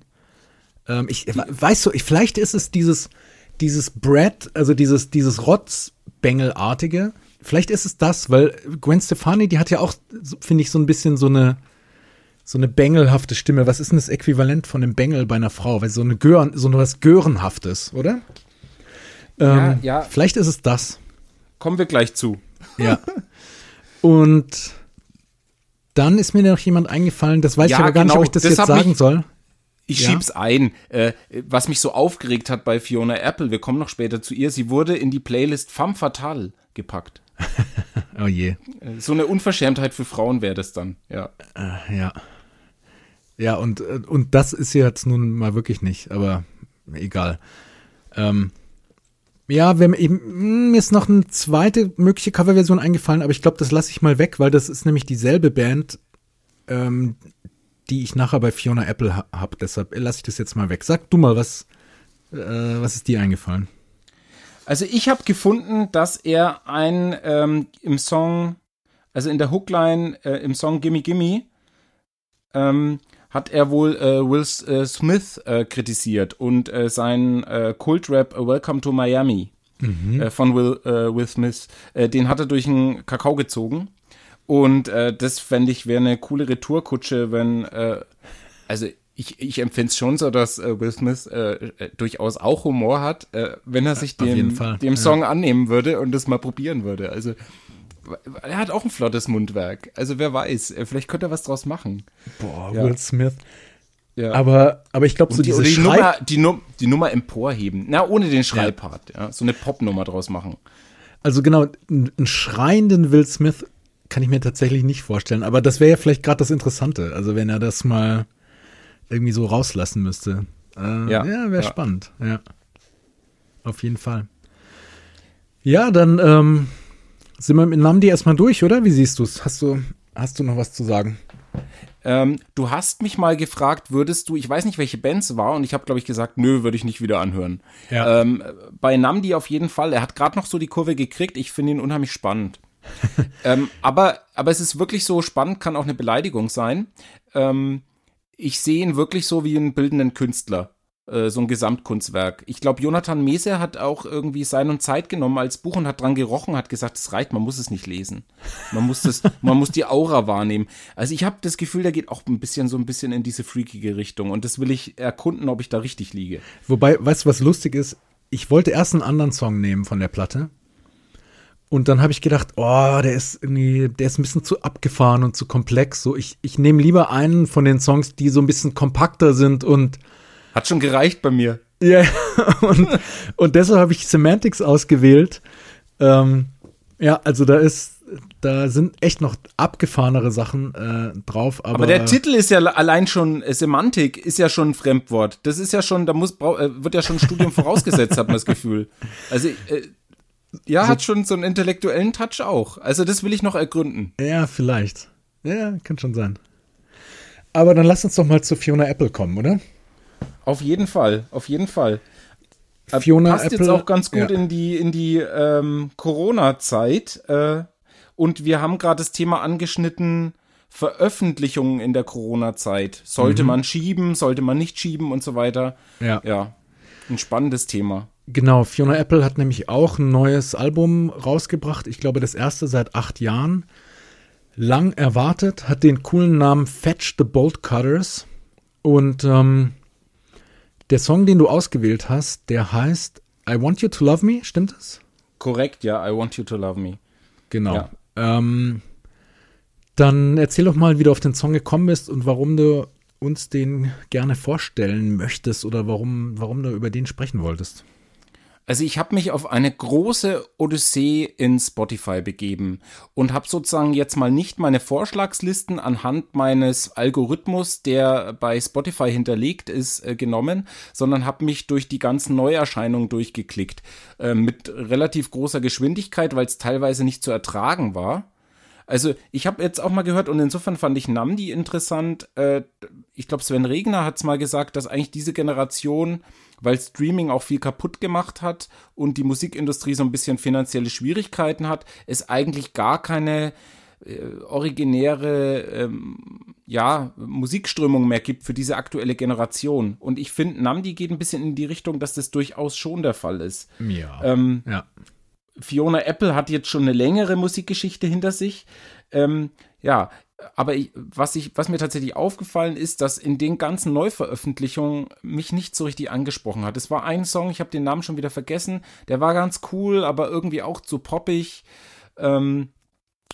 Ähm, ich weiß so, ich, vielleicht ist es dieses, dieses Brad, also dieses, dieses Rotzbengel-artige. Vielleicht ist es das, weil Gwen Stefani, die hat ja auch, finde ich, so ein bisschen so eine so eine bengelhafte Stimme. Was ist denn das Äquivalent von einem Bengel bei einer Frau? Weil so eine Gören, so was Görenhaftes, oder? Ja, ähm, ja. Vielleicht ist es das. Kommen wir gleich zu. Ja. Und dann ist mir noch jemand eingefallen, das weiß ja, ich aber gar genau, nicht, ob ich das, das jetzt sagen mich, soll. Ich ja. schieb's ein. Äh, was mich so aufgeregt hat bei Fiona Apple, wir kommen noch später zu ihr, sie wurde in die Playlist Femme Fatale gepackt. [laughs] oh je. So eine Unverschämtheit für Frauen wäre das dann, ja. Äh, ja. Ja, und, äh, und das ist jetzt nun mal wirklich nicht, aber egal. Ähm, ja, wir, eben, mir ist noch eine zweite mögliche Coverversion eingefallen, aber ich glaube, das lasse ich mal weg, weil das ist nämlich dieselbe Band, ähm, die ich nachher bei Fiona Apple ha habe. Deshalb lasse ich das jetzt mal weg. Sag du mal, was, äh, was ist dir eingefallen? Also ich habe gefunden, dass er ein ähm, im Song, also in der Hookline äh, im Song Gimme Gimme, ähm, hat er wohl äh, Will äh, Smith äh, kritisiert und äh, seinen äh, Kultrap Welcome to Miami mhm. Äh, von Will, äh, Will Smith, äh, den hat er durch einen Kakao gezogen. Und äh, das fände ich wäre eine coole Retourkutsche, wenn, äh, also ich, ich empfinde es schon so, dass äh, Will Smith äh, äh, durchaus auch Humor hat, äh, wenn er sich dem, dem Song ja. annehmen würde und das mal probieren würde. Also er hat auch ein flottes Mundwerk. Also wer weiß, vielleicht könnte er was draus machen. Boah, ja. Will Smith. Ja. Aber, aber ich glaube, so die, diese die Nummer, die, Num die Nummer emporheben. Na, ohne den Schreibpart. Ja. So eine Popnummer draus machen. Also genau, einen schreienden Will Smith kann ich mir tatsächlich nicht vorstellen. Aber das wäre ja vielleicht gerade das Interessante. Also wenn er das mal irgendwie so rauslassen müsste. Äh, ja, ja wäre ja. spannend. Ja. Auf jeden Fall. Ja, dann ähm, sind wir mit Namdi erstmal durch, oder? Wie siehst du es? Hast du, hast du noch was zu sagen? Ähm, du hast mich mal gefragt, würdest du, ich weiß nicht, welche Bands war, und ich habe, glaube ich, gesagt, nö, würde ich nicht wieder anhören. Ja. Ähm, bei Namdi auf jeden Fall. Er hat gerade noch so die Kurve gekriegt. Ich finde ihn unheimlich spannend. [laughs] ähm, aber, aber es ist wirklich so spannend, kann auch eine Beleidigung sein. Ähm, ich sehe ihn wirklich so wie einen bildenden Künstler, äh, so ein Gesamtkunstwerk. Ich glaube, Jonathan Mese hat auch irgendwie Sein und Zeit genommen als Buch und hat dran gerochen, hat gesagt, es reicht, man muss es nicht lesen. Man muss das, [laughs] man muss die Aura wahrnehmen. Also ich habe das Gefühl, der geht auch ein bisschen so ein bisschen in diese freakige Richtung und das will ich erkunden, ob ich da richtig liege. Wobei, weißt du, was lustig ist? Ich wollte erst einen anderen Song nehmen von der Platte und dann habe ich gedacht, oh, der ist irgendwie, der ist ein bisschen zu abgefahren und zu komplex. So, ich, ich nehme lieber einen von den Songs, die so ein bisschen kompakter sind und. Hat schon gereicht bei mir. Ja, [laughs] und, und deshalb habe ich Semantics ausgewählt. Ähm, ja, also da ist, da sind echt noch abgefahrenere Sachen äh, drauf. Aber, aber, der Titel ist ja allein schon, äh, Semantik ist ja schon ein Fremdwort. Das ist ja schon, da muss, äh, wird ja schon ein Studium vorausgesetzt, hat man das Gefühl. Also äh, ja, so, hat schon so einen intellektuellen Touch auch. Also das will ich noch ergründen. Ja, vielleicht. Ja, kann schon sein. Aber dann lass uns doch mal zu Fiona Apple kommen, oder? Auf jeden Fall, auf jeden Fall. Äh, Fiona Passt Apple, jetzt auch ganz gut ja. in die, in die ähm, Corona-Zeit. Äh, und wir haben gerade das Thema angeschnitten, Veröffentlichungen in der Corona-Zeit. Sollte mhm. man schieben, sollte man nicht schieben und so weiter. Ja. Ja. Ein spannendes Thema. Genau, Fiona Apple hat nämlich auch ein neues Album rausgebracht. Ich glaube, das erste seit acht Jahren. Lang erwartet, hat den coolen Namen Fetch the Bolt Cutters. Und ähm, der Song, den du ausgewählt hast, der heißt I Want You to Love Me, stimmt das? Korrekt, ja, I Want You to Love Me. Genau. Ja. Ähm, dann erzähl doch mal, wie du auf den Song gekommen bist und warum du uns den gerne vorstellen möchtest oder warum, warum du über den sprechen wolltest. Also ich habe mich auf eine große Odyssee in Spotify begeben und habe sozusagen jetzt mal nicht meine Vorschlagslisten anhand meines Algorithmus, der bei Spotify hinterlegt ist, äh, genommen, sondern habe mich durch die ganzen Neuerscheinungen durchgeklickt. Äh, mit relativ großer Geschwindigkeit, weil es teilweise nicht zu ertragen war. Also ich habe jetzt auch mal gehört und insofern fand ich Namdi interessant. Äh, ich glaube, Sven Regner hat es mal gesagt, dass eigentlich diese Generation, weil Streaming auch viel kaputt gemacht hat und die Musikindustrie so ein bisschen finanzielle Schwierigkeiten hat, es eigentlich gar keine äh, originäre ähm, ja, Musikströmung mehr gibt für diese aktuelle Generation. Und ich finde, Namdi geht ein bisschen in die Richtung, dass das durchaus schon der Fall ist. Ja. Ähm, ja. Fiona Apple hat jetzt schon eine längere Musikgeschichte hinter sich. Ähm, ja, aber ich, was, ich, was mir tatsächlich aufgefallen ist, dass in den ganzen Neuveröffentlichungen mich nicht so richtig angesprochen hat. Es war ein Song, ich habe den Namen schon wieder vergessen, der war ganz cool, aber irgendwie auch zu poppig. Ähm,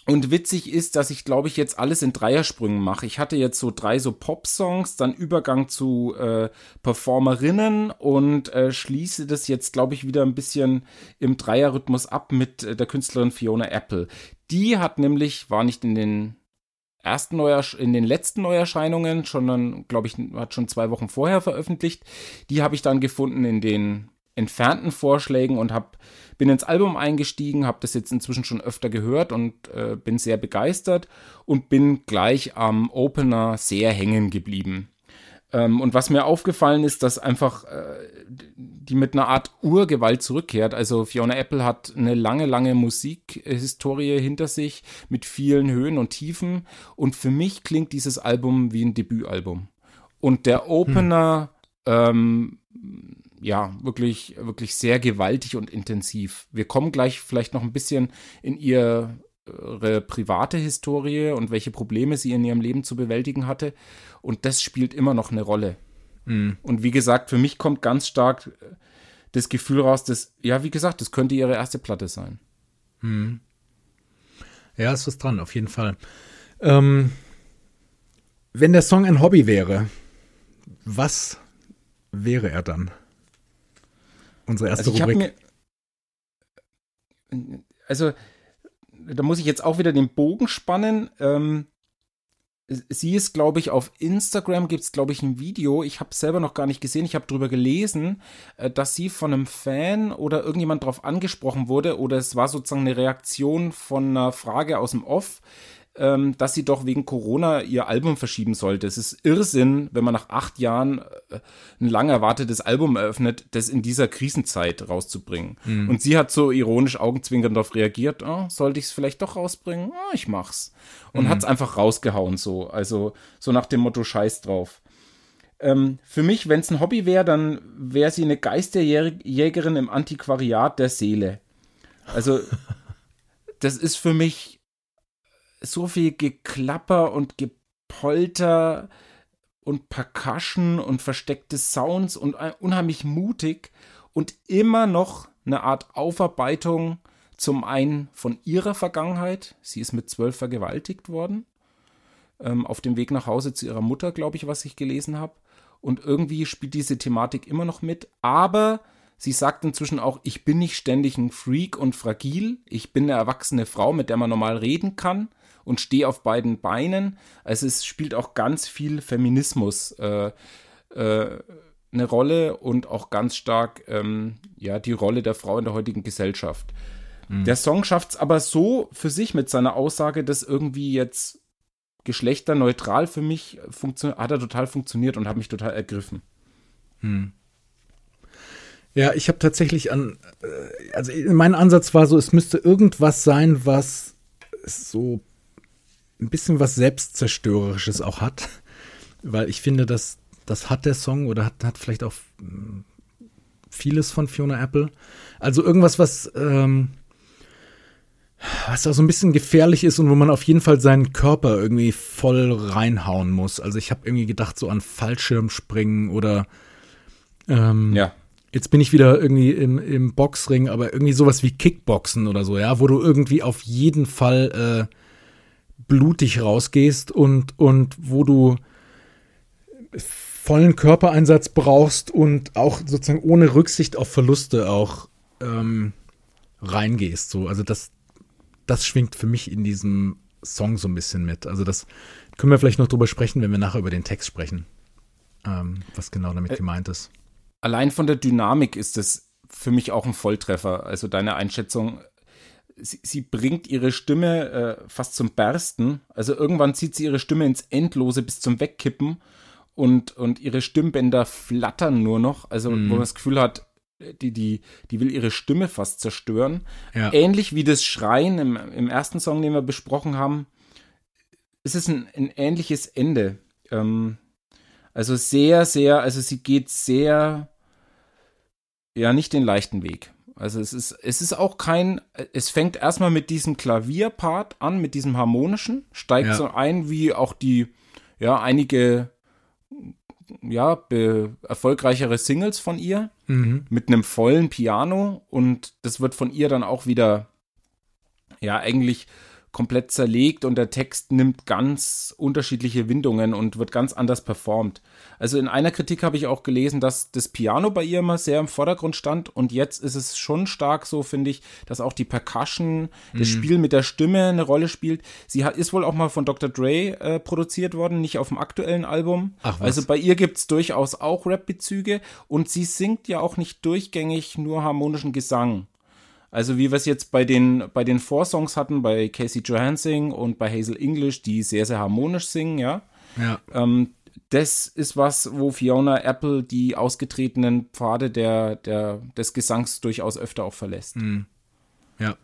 und witzig ist, dass ich, glaube ich, jetzt alles in Dreiersprüngen mache. Ich hatte jetzt so drei so Pop-Songs, dann Übergang zu äh, Performerinnen und äh, schließe das jetzt, glaube ich, wieder ein bisschen im Dreierrhythmus ab mit äh, der Künstlerin Fiona Apple. Die hat nämlich, war nicht in den ersten in den letzten Neuerscheinungen, sondern, glaube ich, hat schon zwei Wochen vorher veröffentlicht. Die habe ich dann gefunden in den entfernten Vorschlägen und habe bin ins Album eingestiegen, habe das jetzt inzwischen schon öfter gehört und äh, bin sehr begeistert und bin gleich am Opener sehr hängen geblieben. Ähm, und was mir aufgefallen ist, dass einfach äh, die mit einer Art Urgewalt zurückkehrt. Also Fiona Apple hat eine lange, lange Musikhistorie hinter sich mit vielen Höhen und Tiefen und für mich klingt dieses Album wie ein Debütalbum. Und der Opener hm. ähm, ja, wirklich, wirklich sehr gewaltig und intensiv. Wir kommen gleich vielleicht noch ein bisschen in ihr ihre private Historie und welche Probleme sie in ihrem Leben zu bewältigen hatte. Und das spielt immer noch eine Rolle. Mhm. Und wie gesagt, für mich kommt ganz stark das Gefühl raus, dass, ja, wie gesagt, das könnte ihre erste Platte sein. Mhm. Ja, ist was dran, auf jeden Fall. Ähm, wenn der Song ein Hobby wäre, was wäre er dann? Unsere erste also Rubrik. Mir, also, da muss ich jetzt auch wieder den Bogen spannen. Ähm, sie ist, glaube ich, auf Instagram gibt es, glaube ich, ein Video. Ich habe selber noch gar nicht gesehen. Ich habe darüber gelesen, äh, dass sie von einem Fan oder irgendjemand darauf angesprochen wurde oder es war sozusagen eine Reaktion von einer Frage aus dem Off, ähm, dass sie doch wegen Corona ihr Album verschieben sollte. Es ist Irrsinn, wenn man nach acht Jahren äh, ein lang erwartetes Album eröffnet, das in dieser Krisenzeit rauszubringen. Mhm. Und sie hat so ironisch augenzwinkernd darauf reagiert, oh, sollte ich es vielleicht doch rausbringen? Oh, ich mach's. Und mhm. hat es einfach rausgehauen so. Also so nach dem Motto Scheiß drauf. Ähm, für mich, wenn es ein Hobby wäre, dann wäre sie eine Geisterjägerin im Antiquariat der Seele. Also [laughs] das ist für mich so viel Geklapper und Gepolter und Percussion und versteckte Sounds und unheimlich mutig und immer noch eine Art Aufarbeitung zum einen von ihrer Vergangenheit. Sie ist mit zwölf vergewaltigt worden. Ähm, auf dem Weg nach Hause zu ihrer Mutter, glaube ich, was ich gelesen habe. Und irgendwie spielt diese Thematik immer noch mit. Aber sie sagt inzwischen auch, ich bin nicht ständig ein Freak und fragil. Ich bin eine erwachsene Frau, mit der man normal reden kann und stehe auf beiden Beinen. Also es spielt auch ganz viel Feminismus äh, äh, eine Rolle und auch ganz stark ähm, ja die Rolle der Frau in der heutigen Gesellschaft. Mhm. Der Song schafft es aber so für sich mit seiner Aussage, dass irgendwie jetzt geschlechterneutral für mich hat er total funktioniert und hat mich total ergriffen. Mhm. Ja, ich habe tatsächlich an, äh, also mein Ansatz war so, es müsste irgendwas sein, was so ein bisschen was Selbstzerstörerisches auch hat, weil ich finde, dass das hat der Song oder hat, hat vielleicht auch hm, vieles von Fiona Apple. Also irgendwas, was, ähm, was auch so ein bisschen gefährlich ist und wo man auf jeden Fall seinen Körper irgendwie voll reinhauen muss. Also ich habe irgendwie gedacht so an Fallschirmspringen oder ähm, ja. Jetzt bin ich wieder irgendwie im, im Boxring, aber irgendwie sowas wie Kickboxen oder so, ja, wo du irgendwie auf jeden Fall äh, blutig rausgehst und, und wo du vollen Körpereinsatz brauchst und auch sozusagen ohne Rücksicht auf Verluste auch ähm, reingehst. So. Also das, das schwingt für mich in diesem Song so ein bisschen mit. Also das können wir vielleicht noch drüber sprechen, wenn wir nachher über den Text sprechen, ähm, was genau damit äh, gemeint ist. Allein von der Dynamik ist es für mich auch ein Volltreffer. Also deine Einschätzung sie, sie bringt ihre Stimme äh, fast zum Bersten. Also irgendwann zieht sie ihre Stimme ins Endlose bis zum Wegkippen und, und ihre Stimmbänder flattern nur noch. Also mhm. wo man das Gefühl hat, die, die, die will ihre Stimme fast zerstören. Ja. Ähnlich wie das Schreien im, im ersten Song, den wir besprochen haben, ist es ein, ein ähnliches Ende. Ähm, also sehr, sehr, also sie geht sehr, ja, nicht den leichten Weg. Also es ist, es ist auch kein, es fängt erstmal mit diesem Klavierpart an, mit diesem harmonischen, steigt ja. so ein wie auch die, ja, einige, ja, erfolgreichere Singles von ihr mhm. mit einem vollen Piano und das wird von ihr dann auch wieder, ja, eigentlich komplett zerlegt und der Text nimmt ganz unterschiedliche Windungen und wird ganz anders performt. Also in einer Kritik habe ich auch gelesen, dass das Piano bei ihr immer sehr im Vordergrund stand und jetzt ist es schon stark so, finde ich, dass auch die Percussion, mhm. das Spiel mit der Stimme eine Rolle spielt. Sie ist wohl auch mal von Dr. Dre äh, produziert worden, nicht auf dem aktuellen Album. Ach, was? Also bei ihr gibt es durchaus auch Rap-Bezüge und sie singt ja auch nicht durchgängig nur harmonischen Gesang. Also wie wir es jetzt bei den, bei den Vorsongs hatten, bei Casey Johansson und bei Hazel English, die sehr, sehr harmonisch singen, ja. Ja. Ähm, das ist was, wo Fiona Apple die ausgetretenen Pfade der, der, des Gesangs durchaus öfter auch verlässt. Mhm. Ja.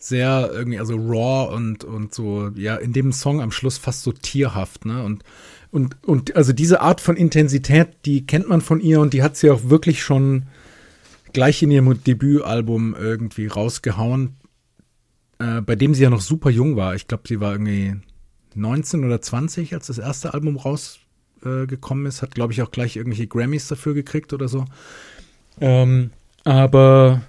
Sehr irgendwie, also raw und, und so, ja, in dem Song am Schluss fast so tierhaft, ne? Und, und, und also diese Art von Intensität, die kennt man von ihr und die hat sie auch wirklich schon gleich in ihrem Debütalbum irgendwie rausgehauen. äh, bei dem sie ja noch super jung war. Ich glaube, sie war irgendwie 19 oder 20, als das erste Album rausgekommen äh, ist. Hat, glaube ich, auch gleich irgendwelche Grammys dafür gekriegt oder so. Ähm, aber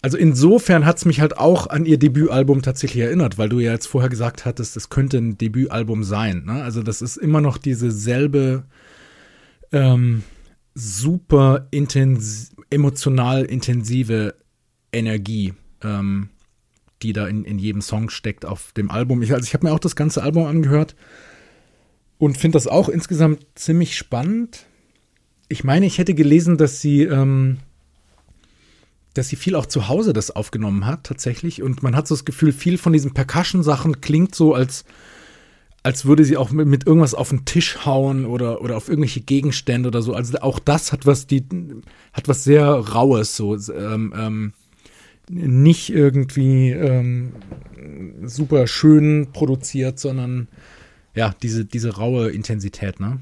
also insofern hat es mich halt auch an ihr Debütalbum tatsächlich erinnert, weil du ja jetzt vorher gesagt hattest, das könnte ein Debütalbum sein. Ne? Also das ist immer noch diese selbe ähm, super intens emotional intensive Energie, ähm, die da in, in jedem Song steckt auf dem Album. Ich, also ich habe mir auch das ganze Album angehört und finde das auch insgesamt ziemlich spannend. Ich meine, ich hätte gelesen, dass sie ähm, dass sie viel auch zu Hause das aufgenommen hat, tatsächlich. Und man hat so das Gefühl, viel von diesen Percussion-Sachen klingt so, als, als würde sie auch mit, mit, irgendwas auf den Tisch hauen oder, oder auf irgendwelche Gegenstände oder so. Also auch das hat was, die, hat was sehr Raues, so, ähm, ähm, nicht irgendwie ähm, super schön produziert, sondern ja, diese, diese raue Intensität, ne?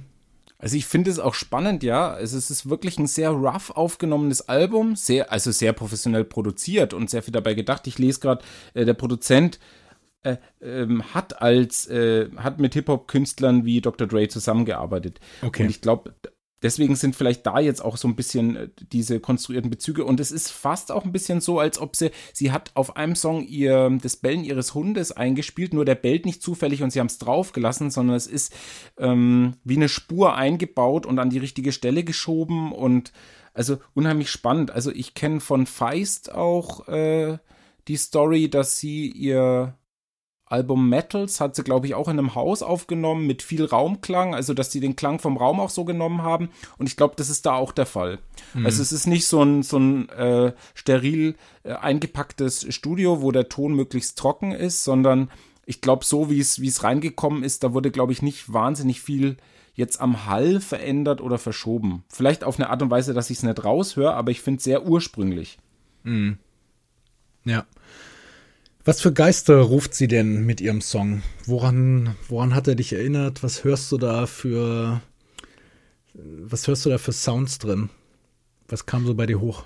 Also ich finde es auch spannend, ja. Also es ist wirklich ein sehr rough aufgenommenes Album, sehr, also sehr professionell produziert und sehr viel dabei gedacht. Ich lese gerade, äh, der Produzent äh, ähm, hat als, äh, hat mit Hip-Hop-Künstlern wie Dr. Dre zusammengearbeitet. Okay. Und ich glaube, deswegen sind vielleicht da jetzt auch so ein bisschen äh, diese konstruierten Bezüge und es ist fast auch ein bisschen so, als ob sie, sie hat auf einem Song ihr, das Bellen ihres Hundes eingespielt, nur der bellt nicht zufällig und sie haben es draufgelassen, sondern es ist ähm, wie eine Spur eingebaut und an die richtige Stelle geschoben und also unheimlich spannend. Also ich kenne von Feist auch äh, die Story, dass sie ihr Album Metals hat sie, glaube ich, auch in einem Haus aufgenommen mit viel Raumklang, also dass sie den Klang vom Raum auch so genommen haben. Und ich glaube, das ist da auch der Fall. Mhm. Also es ist nicht so ein, so ein äh, steril äh, eingepacktes Studio, wo der Ton möglichst trocken ist, sondern ich glaube, so wie es wie es reingekommen ist, da wurde, glaube ich, nicht wahnsinnig viel jetzt am Hall verändert oder verschoben. Vielleicht auf eine Art und Weise, dass ich es nicht raushöre, aber ich finde es sehr ursprünglich. Mhm. Ja. Was für Geister ruft sie denn mit ihrem Song? Woran, woran hat er dich erinnert? Was hörst du da für, was hörst du da für Sounds drin? Was kam so bei dir hoch?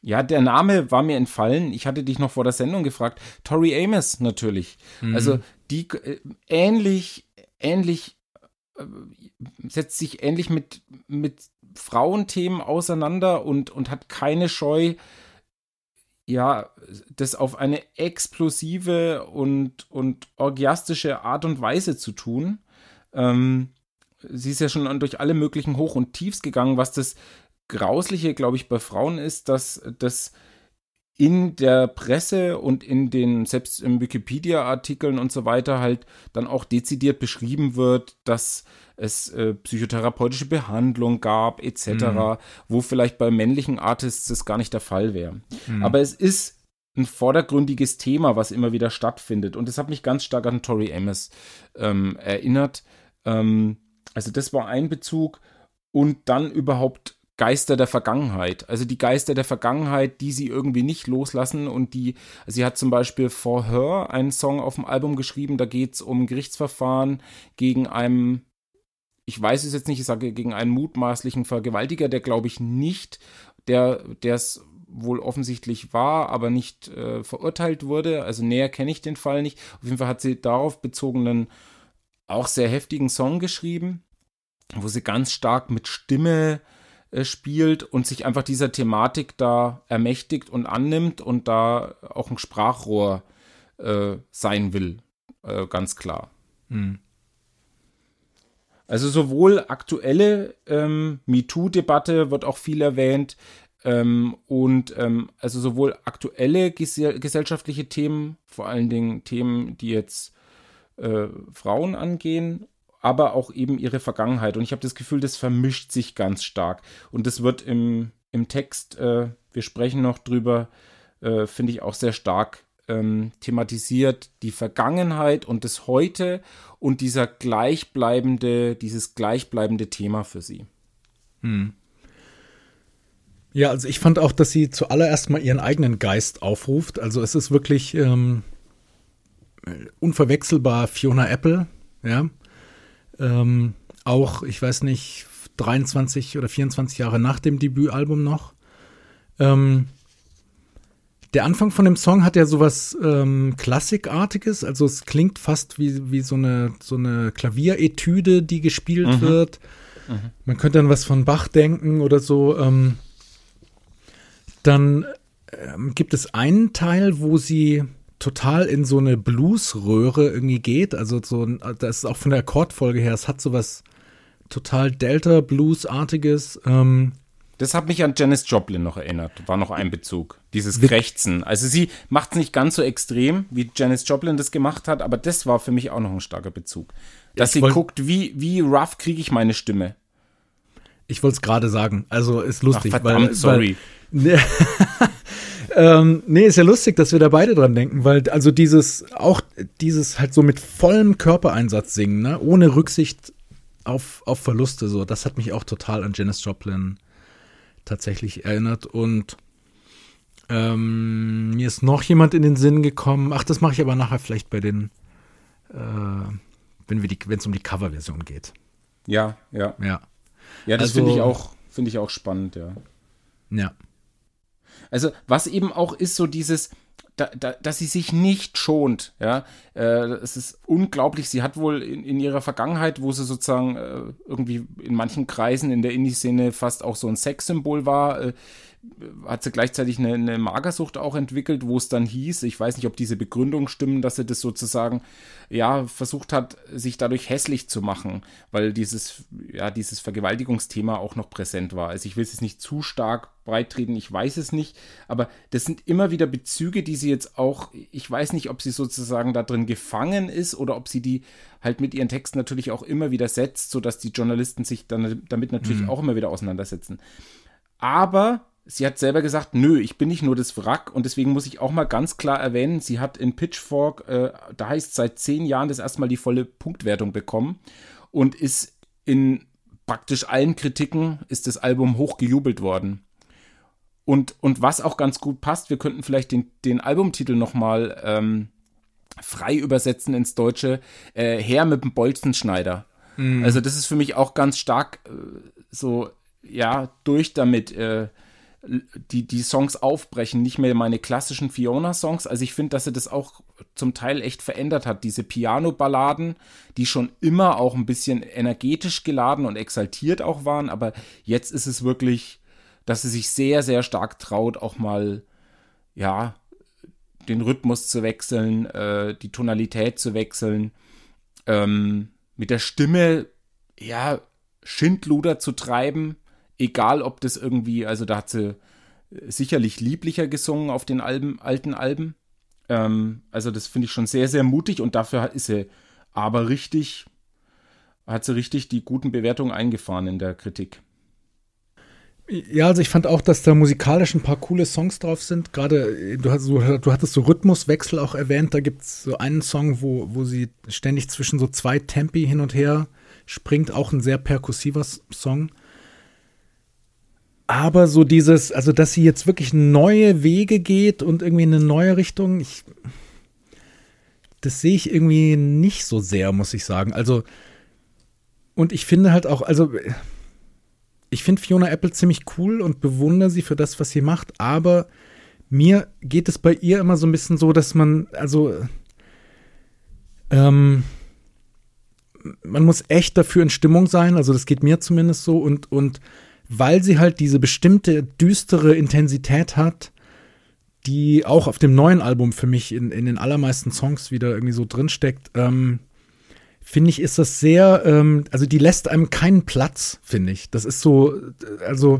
Ja, der Name war mir entfallen. Ich hatte dich noch vor der Sendung gefragt. Tori Amos natürlich. Mhm. Also die äh, ähnlich, ähnlich äh, setzt sich ähnlich mit mit Frauenthemen auseinander und und hat keine Scheu ja, das auf eine explosive und, und orgiastische Art und Weise zu tun. Ähm, sie ist ja schon durch alle möglichen Hoch- und Tiefs gegangen, was das Grausliche, glaube ich, bei Frauen ist, dass das in der Presse und in den, selbst in Wikipedia-Artikeln und so weiter halt dann auch dezidiert beschrieben wird, dass es äh, psychotherapeutische Behandlung gab, etc., mhm. wo vielleicht bei männlichen Artists das gar nicht der Fall wäre. Mhm. Aber es ist ein vordergründiges Thema, was immer wieder stattfindet. Und das hat mich ganz stark an Tori Amos ähm, erinnert. Ähm, also das war ein Bezug. Und dann überhaupt Geister der Vergangenheit. Also die Geister der Vergangenheit, die sie irgendwie nicht loslassen und die, sie hat zum Beispiel For Her einen Song auf dem Album geschrieben, da geht es um Gerichtsverfahren gegen einen ich weiß es jetzt nicht, ich sage gegen einen mutmaßlichen Vergewaltiger, der glaube ich nicht, der es wohl offensichtlich war, aber nicht äh, verurteilt wurde. Also näher kenne ich den Fall nicht. Auf jeden Fall hat sie darauf bezogenen, auch sehr heftigen Song geschrieben, wo sie ganz stark mit Stimme spielt und sich einfach dieser Thematik da ermächtigt und annimmt und da auch ein Sprachrohr äh, sein will, äh, ganz klar. Hm. Also sowohl aktuelle ähm, MeToo-Debatte wird auch viel erwähnt ähm, und ähm, also sowohl aktuelle ges gesellschaftliche Themen, vor allen Dingen Themen, die jetzt äh, Frauen angehen, aber auch eben ihre Vergangenheit. Und ich habe das Gefühl, das vermischt sich ganz stark. Und das wird im, im Text, äh, wir sprechen noch drüber, äh, finde ich auch sehr stark ähm, thematisiert die Vergangenheit und das Heute und dieser gleichbleibende, dieses gleichbleibende Thema für sie. Hm. Ja, also ich fand auch, dass sie zuallererst mal ihren eigenen Geist aufruft. Also es ist wirklich ähm, unverwechselbar Fiona Apple, ja. Ähm, auch, ich weiß nicht, 23 oder 24 Jahre nach dem Debütalbum noch. Ähm, der Anfang von dem Song hat ja sowas ähm, Klassikartiges, also es klingt fast wie, wie so eine, so eine Klavieretüde, die gespielt mhm. wird. Mhm. Man könnte dann was von Bach denken oder so. Ähm, dann ähm, gibt es einen Teil, wo sie total in so eine Bluesröhre irgendwie geht. Also so, das ist auch von der Akkordfolge her, es hat sowas total Delta-Blues-artiges. Ähm, das hat mich an Janis Joplin noch erinnert, war noch ein Bezug. Dieses Krächzen. Also sie macht es nicht ganz so extrem, wie Janis Joplin das gemacht hat, aber das war für mich auch noch ein starker Bezug. Dass ich sie guckt, wie, wie rough kriege ich meine Stimme. Ich wollte es gerade sagen. Also ist lustig. Ach, verdammt, weil, sorry. [laughs] Weil, ähm, nee, ist ja lustig, dass wir da beide dran denken, weil also dieses, auch dieses halt so mit vollem Körpereinsatz singen, ne? ohne Rücksicht auf, auf Verluste, so, das hat mich auch total an Janis Joplin tatsächlich erinnert. Und ähm, mir ist noch jemand in den Sinn gekommen. Ach, das mache ich aber nachher vielleicht bei den, äh, wenn es um die Coverversion geht. Ja, ja. Ja. Ja, das also, finde ich auch, finde ich auch spannend, ja. Ja. Also, was eben auch ist, so dieses, da, da, dass sie sich nicht schont. Ja, äh, es ist unglaublich. Sie hat wohl in, in ihrer Vergangenheit, wo sie sozusagen äh, irgendwie in manchen Kreisen in der Indie-Szene fast auch so ein Sexsymbol war, äh, hat sie gleichzeitig eine, eine, Magersucht auch entwickelt, wo es dann hieß, ich weiß nicht, ob diese Begründungen stimmen, dass sie das sozusagen, ja, versucht hat, sich dadurch hässlich zu machen, weil dieses, ja, dieses Vergewaltigungsthema auch noch präsent war. Also ich will es nicht zu stark breitreden, ich weiß es nicht, aber das sind immer wieder Bezüge, die sie jetzt auch, ich weiß nicht, ob sie sozusagen da drin gefangen ist oder ob sie die halt mit ihren Texten natürlich auch immer wieder setzt, sodass die Journalisten sich dann damit natürlich mhm. auch immer wieder auseinandersetzen. Aber sie hat selber gesagt, nö, ich bin nicht nur das Wrack und deswegen muss ich auch mal ganz klar erwähnen, sie hat in Pitchfork, äh, da heißt seit zehn Jahren das erstmal die volle Punktwertung bekommen und ist in praktisch allen Kritiken ist das Album hoch gejubelt worden. Und, und was auch ganz gut passt, wir könnten vielleicht den, den Albumtitel nochmal ähm, frei übersetzen ins Deutsche, äh, Herr mit dem Bolzenschneider. Mhm. Also das ist für mich auch ganz stark äh, so, ja, durch damit. Äh, die, die Songs aufbrechen, nicht mehr meine klassischen Fiona-Songs. Also ich finde, dass er das auch zum Teil echt verändert hat. Diese Piano-Balladen, die schon immer auch ein bisschen energetisch geladen und exaltiert auch waren, aber jetzt ist es wirklich, dass er sich sehr, sehr stark traut, auch mal, ja, den Rhythmus zu wechseln, äh, die Tonalität zu wechseln, ähm, mit der Stimme, ja, Schindluder zu treiben egal ob das irgendwie, also da hat sie äh, sicherlich lieblicher gesungen auf den Alben, alten Alben. Ähm, also das finde ich schon sehr, sehr mutig und dafür ist sie aber richtig, hat sie richtig die guten Bewertungen eingefahren in der Kritik. Ja, also ich fand auch, dass da musikalisch ein paar coole Songs drauf sind. Gerade, äh, du, hast, du hattest so Rhythmuswechsel auch erwähnt. Da gibt es so einen Song, wo, wo sie ständig zwischen so zwei Tempi hin und her springt. Auch ein sehr perkussiver Song. Aber so dieses, also dass sie jetzt wirklich neue Wege geht und irgendwie in eine neue Richtung, ich, das sehe ich irgendwie nicht so sehr, muss ich sagen. Also, und ich finde halt auch, also, ich finde Fiona Apple ziemlich cool und bewundere sie für das, was sie macht, aber mir geht es bei ihr immer so ein bisschen so, dass man, also, ähm, man muss echt dafür in Stimmung sein, also das geht mir zumindest so und, und weil sie halt diese bestimmte düstere Intensität hat, die auch auf dem neuen Album für mich in, in den allermeisten Songs wieder irgendwie so drinsteckt, ähm, finde ich, ist das sehr, ähm, also die lässt einem keinen Platz, finde ich. Das ist so, also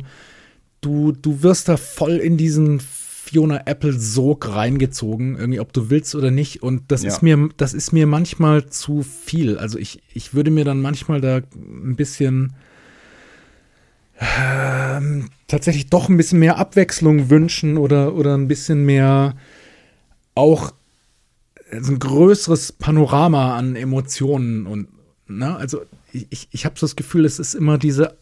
du, du wirst da voll in diesen Fiona Apple Sog reingezogen, irgendwie, ob du willst oder nicht. Und das ja. ist mir, das ist mir manchmal zu viel. Also ich, ich würde mir dann manchmal da ein bisschen ähm, tatsächlich doch ein bisschen mehr Abwechslung wünschen oder, oder ein bisschen mehr auch also ein größeres Panorama an Emotionen und ne, also ich, ich habe so das Gefühl, es ist immer diese,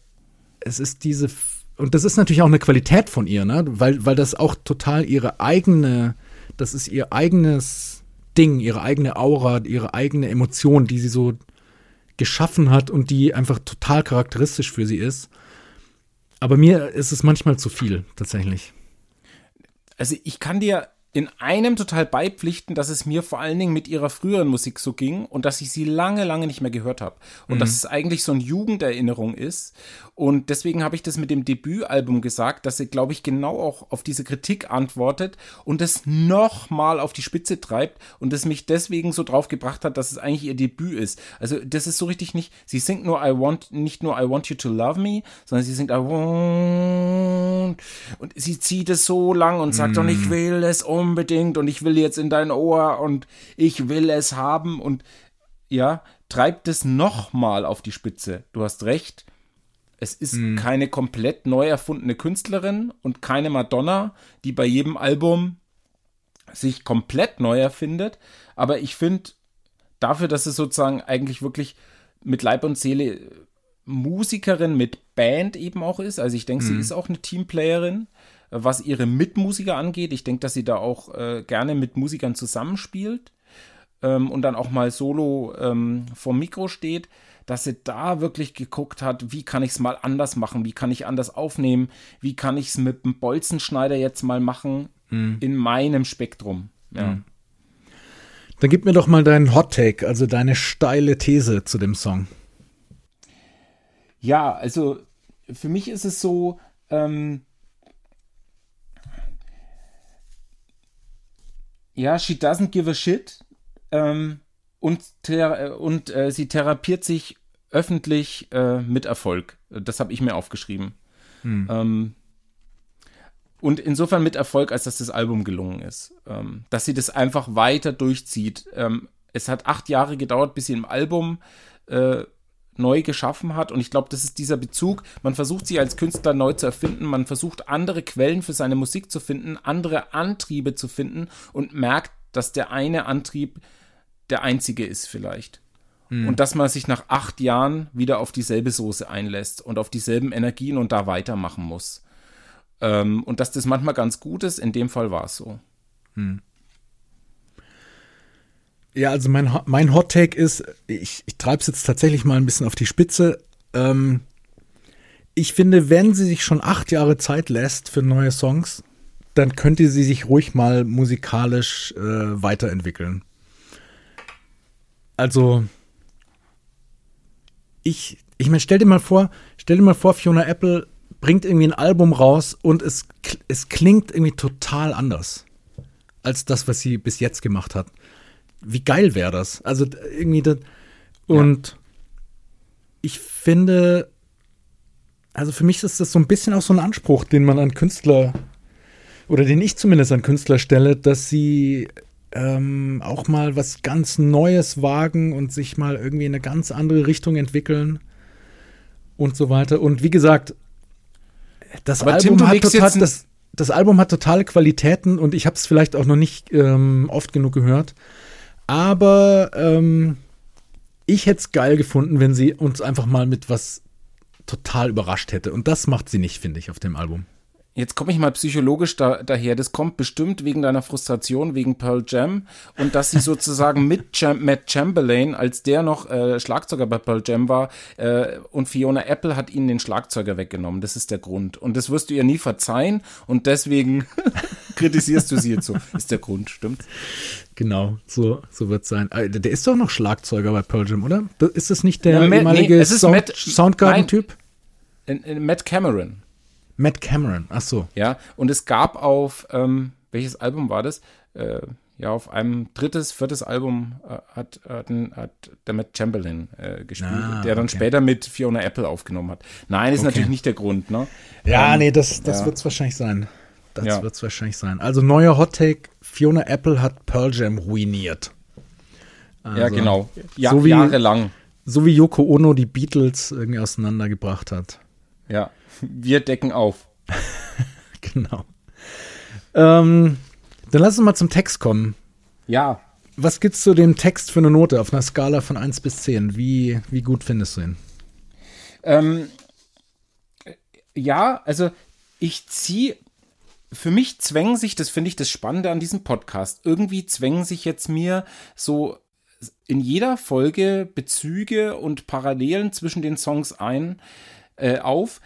es ist diese und das ist natürlich auch eine Qualität von ihr, ne, weil, weil das auch total ihre eigene, das ist ihr eigenes Ding, ihre eigene Aura, ihre eigene Emotion, die sie so geschaffen hat und die einfach total charakteristisch für sie ist. Aber mir ist es manchmal zu viel, tatsächlich. Also ich kann dir in einem total beipflichten, dass es mir vor allen Dingen mit ihrer früheren Musik so ging und dass ich sie lange, lange nicht mehr gehört habe. Und mhm. dass es eigentlich so eine Jugenderinnerung ist. Und deswegen habe ich das mit dem Debütalbum gesagt, dass sie, glaube ich, genau auch auf diese Kritik antwortet und es nochmal auf die Spitze treibt und es mich deswegen so drauf gebracht hat, dass es eigentlich ihr Debüt ist. Also das ist so richtig nicht, sie singt nur I want, nicht nur I want you to love me, sondern sie singt I want und sie zieht es so lang und sagt, mm. und ich will es unbedingt und ich will jetzt in dein Ohr und ich will es haben und ja, treibt es nochmal auf die Spitze. Du hast recht. Es ist mm. keine komplett neu erfundene Künstlerin und keine Madonna, die bei jedem Album sich komplett neu erfindet. Aber ich finde, dafür, dass es sozusagen eigentlich wirklich mit Leib und Seele Musikerin mit Band eben auch ist, also ich denke, mm. sie mhm. ist auch eine Teamplayerin, was ihre Mitmusiker angeht. Ich denke, dass sie da auch äh, gerne mit Musikern zusammenspielt ähm, und dann auch mal solo ähm, vom Mikro steht, dass sie da wirklich geguckt hat, wie kann ich es mal anders machen, wie kann ich anders aufnehmen, wie kann ich es mit dem Bolzenschneider jetzt mal machen mhm. in meinem Spektrum. Ja. Mhm. Dann gib mir doch mal deinen Hot Take, also deine steile These zu dem Song. Ja, also für mich ist es so, ähm, ja, she doesn't give a shit. Ähm, und und äh, sie therapiert sich öffentlich äh, mit Erfolg. Das habe ich mir aufgeschrieben. Hm. Ähm, und insofern mit Erfolg, als dass das Album gelungen ist. Ähm, dass sie das einfach weiter durchzieht. Ähm, es hat acht Jahre gedauert, bis sie im Album äh, neu geschaffen hat. Und ich glaube, das ist dieser Bezug. Man versucht sich als Künstler neu zu erfinden. Man versucht andere Quellen für seine Musik zu finden, andere Antriebe zu finden und merkt, dass der eine Antrieb der einzige ist vielleicht. Mhm. Und dass man sich nach acht Jahren wieder auf dieselbe Soße einlässt und auf dieselben Energien und da weitermachen muss. Ähm, und dass das manchmal ganz gut ist, in dem Fall war es so. Mhm. Ja, also mein, mein Hot Take ist, ich, ich treibe es jetzt tatsächlich mal ein bisschen auf die Spitze. Ähm, ich finde, wenn sie sich schon acht Jahre Zeit lässt für neue Songs, dann könnte sie sich ruhig mal musikalisch äh, weiterentwickeln. Also, ich, ich meine, stell dir mal vor, stell dir mal vor, Fiona Apple bringt irgendwie ein Album raus und es, es klingt irgendwie total anders als das, was sie bis jetzt gemacht hat. Wie geil wäre das? Also irgendwie das, und ja. ich finde, also für mich ist das so ein bisschen auch so ein Anspruch, den man an Künstler oder den ich zumindest an Künstler stelle, dass sie ähm, auch mal was ganz Neues wagen und sich mal irgendwie in eine ganz andere Richtung entwickeln und so weiter. Und wie gesagt, das Aber Album Tim, hat total, das, das Album hat totale Qualitäten und ich habe es vielleicht auch noch nicht ähm, oft genug gehört. Aber ähm, ich hätte es geil gefunden, wenn sie uns einfach mal mit was total überrascht hätte. Und das macht sie nicht, finde ich, auf dem Album. Jetzt komme ich mal psychologisch da, daher. Das kommt bestimmt wegen deiner Frustration wegen Pearl Jam und dass sie sozusagen mit Jam Matt Chamberlain, als der noch äh, Schlagzeuger bei Pearl Jam war, äh, und Fiona Apple hat ihnen den Schlagzeuger weggenommen. Das ist der Grund. Und das wirst du ihr nie verzeihen und deswegen [laughs] kritisierst du sie jetzt so. Ist der Grund, stimmt? Genau, so, so wird es sein. Äh, der ist doch noch Schlagzeuger bei Pearl Jam, oder? Ist das nicht der ja, ehemalige nee, Sound, Soundgarden-Typ? Matt Cameron. Matt Cameron, ach so. Ja, und es gab auf, ähm, welches Album war das? Äh, ja, auf einem drittes, viertes Album äh, hat, hat, hat, der Matt Chamberlain äh, gespielt, ah, der dann okay. später mit Fiona Apple aufgenommen hat. Nein, ist okay. natürlich nicht der Grund, ne? Ja, ähm, nee, das, das ja. wird es wahrscheinlich sein. Das ja. wird es wahrscheinlich sein. Also neuer Hot Take, Fiona Apple hat Pearl Jam ruiniert. Also, ja, genau. Ja, so wie, jahrelang. So wie Yoko Ono die Beatles irgendwie auseinandergebracht hat. Ja. Wir decken auf. [laughs] genau. Ähm, dann lass uns mal zum Text kommen. Ja. Was gibt's zu dem Text für eine Note auf einer Skala von 1 bis 10? Wie, wie gut findest du ihn? Ähm, ja, also ich ziehe, für mich zwängen sich, das finde ich das Spannende an diesem Podcast, irgendwie zwängen sich jetzt mir so in jeder Folge Bezüge und Parallelen zwischen den Songs ein, äh, auf,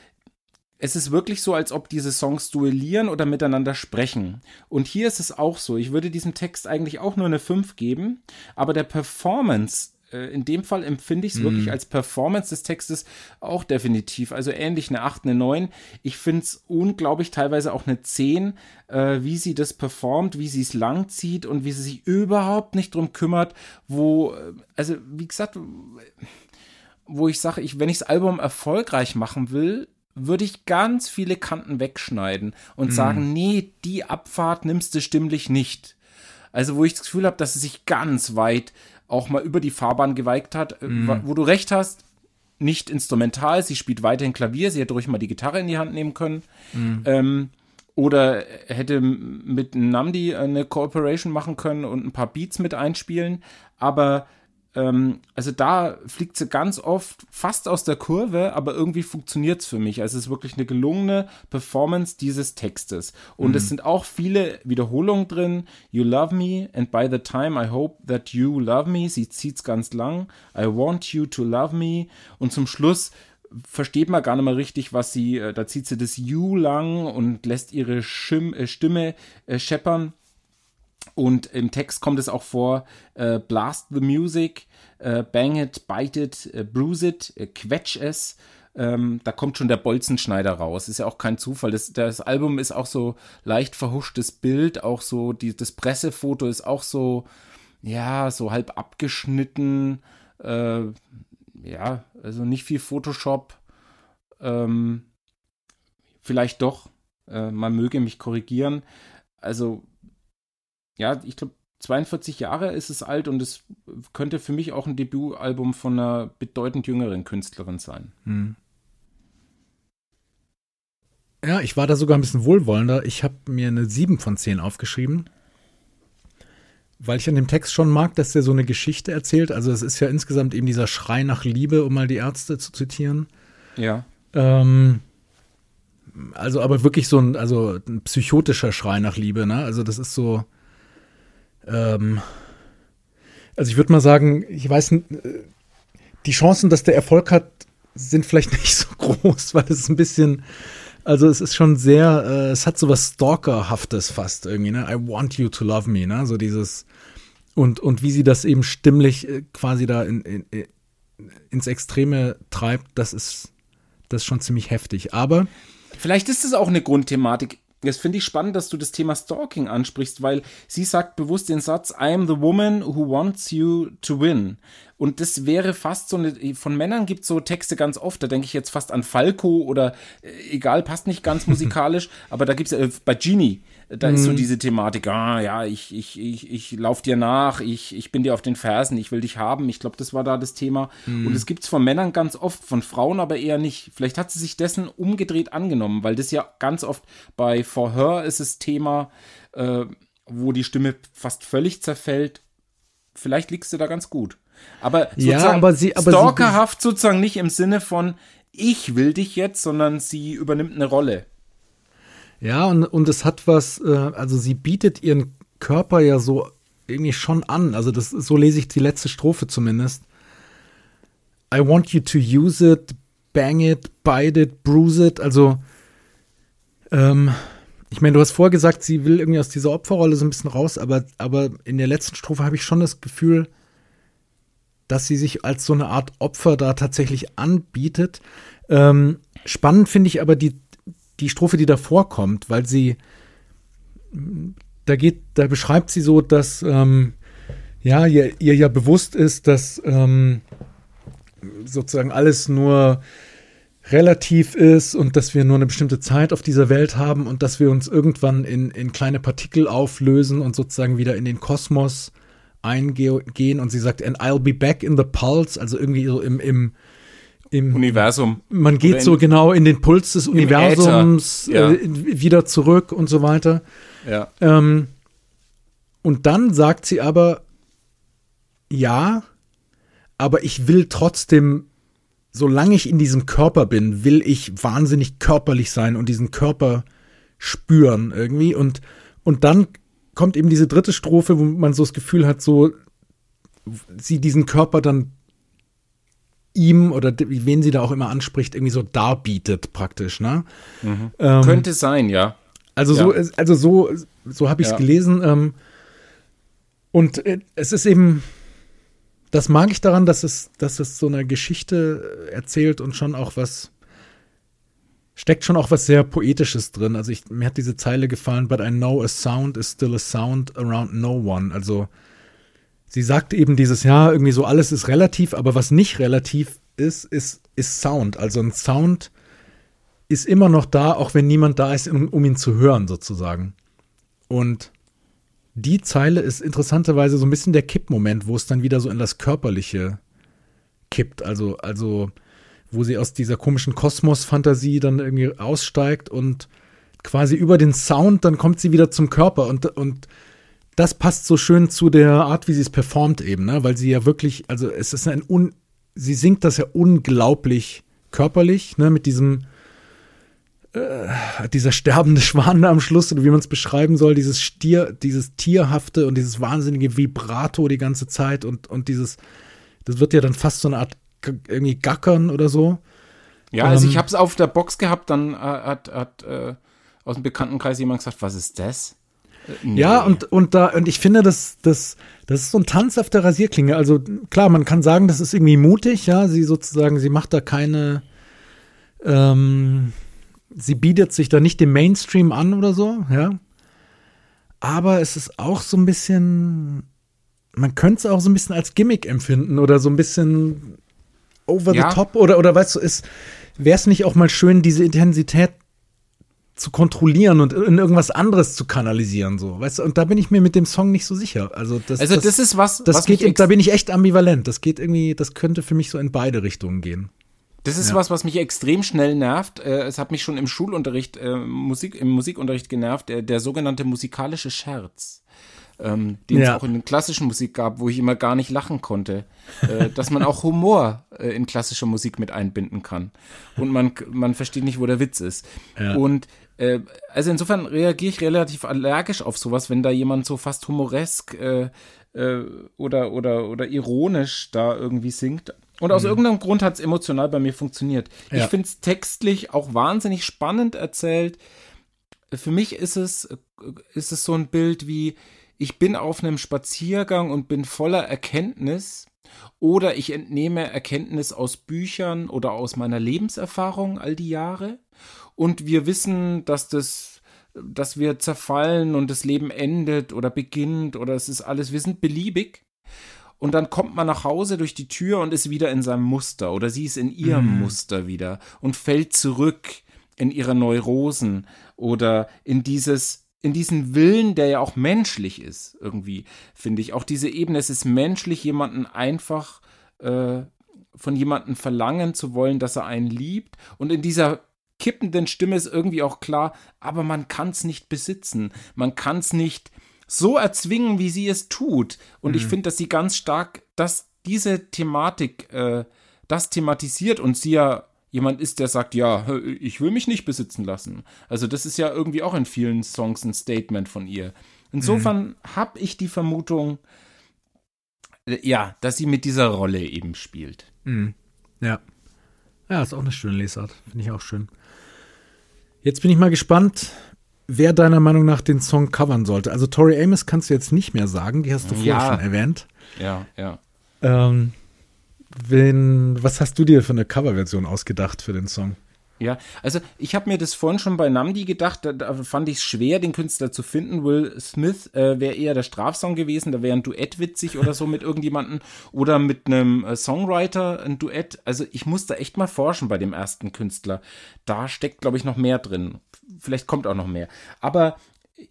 es ist wirklich so, als ob diese Songs duellieren oder miteinander sprechen. Und hier ist es auch so. Ich würde diesem Text eigentlich auch nur eine 5 geben, aber der Performance äh, in dem Fall empfinde ich es mm. wirklich als Performance des Textes auch definitiv. Also ähnlich eine 8, eine 9. Ich finde es unglaublich, teilweise auch eine 10, äh, wie sie das performt, wie sie es langzieht und wie sie sich überhaupt nicht drum kümmert, wo, äh, also wie gesagt, wo ich sage, ich, wenn ich das Album erfolgreich machen will, würde ich ganz viele Kanten wegschneiden und mhm. sagen, nee, die Abfahrt nimmst du stimmlich nicht. Also wo ich das Gefühl habe, dass sie sich ganz weit auch mal über die Fahrbahn geweigt hat, äh, mhm. wo du recht hast, nicht instrumental, sie spielt weiterhin Klavier, sie hätte ruhig mal die Gitarre in die Hand nehmen können. Mhm. Ähm, oder hätte mit Namdi eine Cooperation machen können und ein paar Beats mit einspielen. Aber ähm, also da fliegt sie ganz oft fast aus der Kurve, aber irgendwie funktioniert es für mich. Also es ist wirklich eine gelungene Performance dieses Textes. Und mhm. es sind auch viele Wiederholungen drin. You love me and by the time I hope that you love me. Sie zieht es ganz lang. I want you to love me. Und zum Schluss versteht man gar nicht mehr richtig, was sie, äh, da zieht sie das You lang und lässt ihre äh, Stimme äh, scheppern. Und im Text kommt es auch vor, äh, blast the music, äh, bang it, bite it, äh, bruise it, äh, quetsch es. Ähm, da kommt schon der Bolzenschneider raus. Ist ja auch kein Zufall. Das, das Album ist auch so leicht verhuschtes Bild, auch so, die, das Pressefoto ist auch so, ja, so halb abgeschnitten. Äh, ja, also nicht viel Photoshop. Ähm, vielleicht doch. Äh, man möge mich korrigieren. Also ja, ich glaube, 42 Jahre ist es alt und es könnte für mich auch ein Debütalbum von einer bedeutend jüngeren Künstlerin sein. Hm. Ja, ich war da sogar ein bisschen wohlwollender. Ich habe mir eine 7 von 10 aufgeschrieben, weil ich an dem Text schon mag, dass der so eine Geschichte erzählt. Also es ist ja insgesamt eben dieser Schrei nach Liebe, um mal die Ärzte zu zitieren. Ja. Ähm, also aber wirklich so ein, also ein psychotischer Schrei nach Liebe, ne? Also das ist so, ähm, also ich würde mal sagen, ich weiß, äh, die Chancen, dass der Erfolg hat, sind vielleicht [laughs] nicht so groß, weil es ein bisschen, also es ist schon sehr, äh, es hat so was Stalkerhaftes fast irgendwie, ne? I want you to love me, ne? So dieses und und wie sie das eben stimmlich äh, quasi da in, in, in, ins Extreme treibt, das ist das ist schon ziemlich heftig. Aber vielleicht ist es auch eine Grundthematik. Das finde ich spannend, dass du das Thema Stalking ansprichst, weil sie sagt bewusst den Satz, I am the woman who wants you to win. Und das wäre fast so eine, von Männern gibt es so Texte ganz oft, da denke ich jetzt fast an Falco oder äh, egal, passt nicht ganz [laughs] musikalisch, aber da gibt es äh, bei Genie, da mhm. ist so mhm. diese Thematik, ah ja, ich, ich, ich, ich lauf dir nach, ich, ich bin dir auf den Fersen, ich will dich haben. Ich glaube, das war da das Thema. Mhm. Und es gibt es von Männern ganz oft, von Frauen aber eher nicht. Vielleicht hat sie sich dessen umgedreht angenommen, weil das ja ganz oft bei For Her ist es Thema, äh, wo die Stimme fast völlig zerfällt. Vielleicht liegst du da ganz gut. Aber sozusagen ja, aber sie, aber stalkerhaft sozusagen nicht im Sinne von ich will dich jetzt, sondern sie übernimmt eine Rolle. Ja, und, und es hat was, äh, also sie bietet ihren Körper ja so irgendwie schon an. Also das so lese ich die letzte Strophe zumindest. I want you to use it, bang it, bite it, bruise it. Also, ähm, ich meine, du hast vorher gesagt, sie will irgendwie aus dieser Opferrolle so ein bisschen raus, aber, aber in der letzten Strophe habe ich schon das Gefühl, dass sie sich als so eine Art Opfer da tatsächlich anbietet. Ähm, spannend finde ich aber die die Strophe, die davor kommt, weil sie, da geht, da beschreibt sie so, dass ähm, ja, ihr, ihr, ja bewusst ist, dass ähm, sozusagen alles nur relativ ist und dass wir nur eine bestimmte Zeit auf dieser Welt haben und dass wir uns irgendwann in, in kleine Partikel auflösen und sozusagen wieder in den Kosmos eingehen. Und sie sagt, and I'll be back in the pulse, also irgendwie so im, im im Universum. Man geht so genau in den Puls des Universums ja. äh, wieder zurück und so weiter. Ja. Ähm, und dann sagt sie aber, ja, aber ich will trotzdem, solange ich in diesem Körper bin, will ich wahnsinnig körperlich sein und diesen Körper spüren irgendwie. Und, und dann kommt eben diese dritte Strophe, wo man so das Gefühl hat, so sie diesen Körper dann ihm oder wen sie da auch immer anspricht, irgendwie so darbietet praktisch, ne? Mhm. Ähm, Könnte sein, ja. Also ja. so, also so, so habe ich es ja. gelesen. Ähm, und äh, es ist eben, das mag ich daran, dass es, dass es so eine Geschichte erzählt und schon auch was steckt schon auch was sehr Poetisches drin. Also ich, mir hat diese Zeile gefallen, but I know a sound is still a sound around no one. Also sie sagt eben dieses Jahr irgendwie so, alles ist relativ, aber was nicht relativ ist, ist, ist Sound. Also ein Sound ist immer noch da, auch wenn niemand da ist, um, um ihn zu hören, sozusagen. Und die Zeile ist interessanterweise so ein bisschen der Kippmoment, wo es dann wieder so in das Körperliche kippt. Also, also, wo sie aus dieser komischen Kosmos-Fantasie dann irgendwie aussteigt und quasi über den Sound, dann kommt sie wieder zum Körper und, und das passt so schön zu der Art, wie sie es performt eben, ne? weil sie ja wirklich, also es ist ein, un, sie singt das ja unglaublich körperlich, ne, mit diesem, äh, dieser sterbende Schwan da am Schluss oder wie man es beschreiben soll, dieses Stier, dieses tierhafte und dieses wahnsinnige Vibrato die ganze Zeit und, und dieses, das wird ja dann fast so eine Art irgendwie Gackern oder so. Ja, also ähm, ich habe es auf der Box gehabt, dann äh, hat, hat äh, aus dem Bekanntenkreis jemand gesagt, was ist das? Nee. Ja, und, und da, und ich finde, das, das, das ist so ein Tanz auf der Rasierklinge. Also klar, man kann sagen, das ist irgendwie mutig, ja. Sie sozusagen, sie macht da keine, ähm, sie bietet sich da nicht dem Mainstream an oder so, ja. Aber es ist auch so ein bisschen, man könnte es auch so ein bisschen als Gimmick empfinden oder so ein bisschen over ja. the top oder, oder weißt du, ist, wäre es nicht auch mal schön, diese Intensität zu kontrollieren und in irgendwas anderes zu kanalisieren, so, weißt du, und da bin ich mir mit dem Song nicht so sicher. Also das, also das, das ist was, das was geht, da bin ich echt ambivalent. Das geht irgendwie, das könnte für mich so in beide Richtungen gehen. Das ist ja. was, was mich extrem schnell nervt. Äh, es hat mich schon im Schulunterricht, äh, Musik, im Musikunterricht genervt, der, der sogenannte musikalische Scherz. Ähm, den ja. es auch in der klassischen Musik gab, wo ich immer gar nicht lachen konnte, äh, [laughs] dass man auch Humor äh, in klassischer Musik mit einbinden kann. Und man, man versteht nicht, wo der Witz ist. Ja. Und äh, also insofern reagiere ich relativ allergisch auf sowas, wenn da jemand so fast humoresk äh, äh, oder, oder, oder ironisch da irgendwie singt. Und aus mhm. irgendeinem Grund hat es emotional bei mir funktioniert. Ja. Ich finde es textlich auch wahnsinnig spannend erzählt. Für mich ist es, ist es so ein Bild wie, ich bin auf einem Spaziergang und bin voller Erkenntnis oder ich entnehme Erkenntnis aus Büchern oder aus meiner Lebenserfahrung all die Jahre und wir wissen, dass das dass wir zerfallen und das Leben endet oder beginnt oder es ist alles, wir sind beliebig und dann kommt man nach Hause durch die Tür und ist wieder in seinem Muster oder sie ist in ihrem mhm. Muster wieder und fällt zurück in ihre Neurosen oder in dieses in diesen Willen, der ja auch menschlich ist, irgendwie, finde ich. Auch diese Ebene, es ist menschlich, jemanden einfach äh, von jemandem verlangen zu wollen, dass er einen liebt. Und in dieser kippenden Stimme ist irgendwie auch klar, aber man kann es nicht besitzen. Man kann es nicht so erzwingen, wie sie es tut. Und mhm. ich finde, dass sie ganz stark dass diese Thematik, äh, das thematisiert und sie ja jemand ist, der sagt, ja, ich will mich nicht besitzen lassen. Also das ist ja irgendwie auch in vielen Songs ein Statement von ihr. Insofern mhm. habe ich die Vermutung, äh, ja, dass sie mit dieser Rolle eben spielt. Mhm. Ja. Ja, ist auch eine schöne Lesart. Finde ich auch schön. Jetzt bin ich mal gespannt, wer deiner Meinung nach den Song covern sollte. Also Tori Amos kannst du jetzt nicht mehr sagen, die hast du vorher ja. schon erwähnt. Ja, ja. Ähm, wenn, was hast du dir für eine Coverversion ausgedacht für den Song? Ja, also ich habe mir das vorhin schon bei Namdi gedacht, da, da fand ich es schwer, den Künstler zu finden. Will Smith äh, wäre eher der Strafsong gewesen, da wäre ein Duett witzig oder so mit [laughs] irgendjemandem oder mit einem äh, Songwriter ein Duett. Also ich muss da echt mal forschen bei dem ersten Künstler. Da steckt, glaube ich, noch mehr drin. Vielleicht kommt auch noch mehr. Aber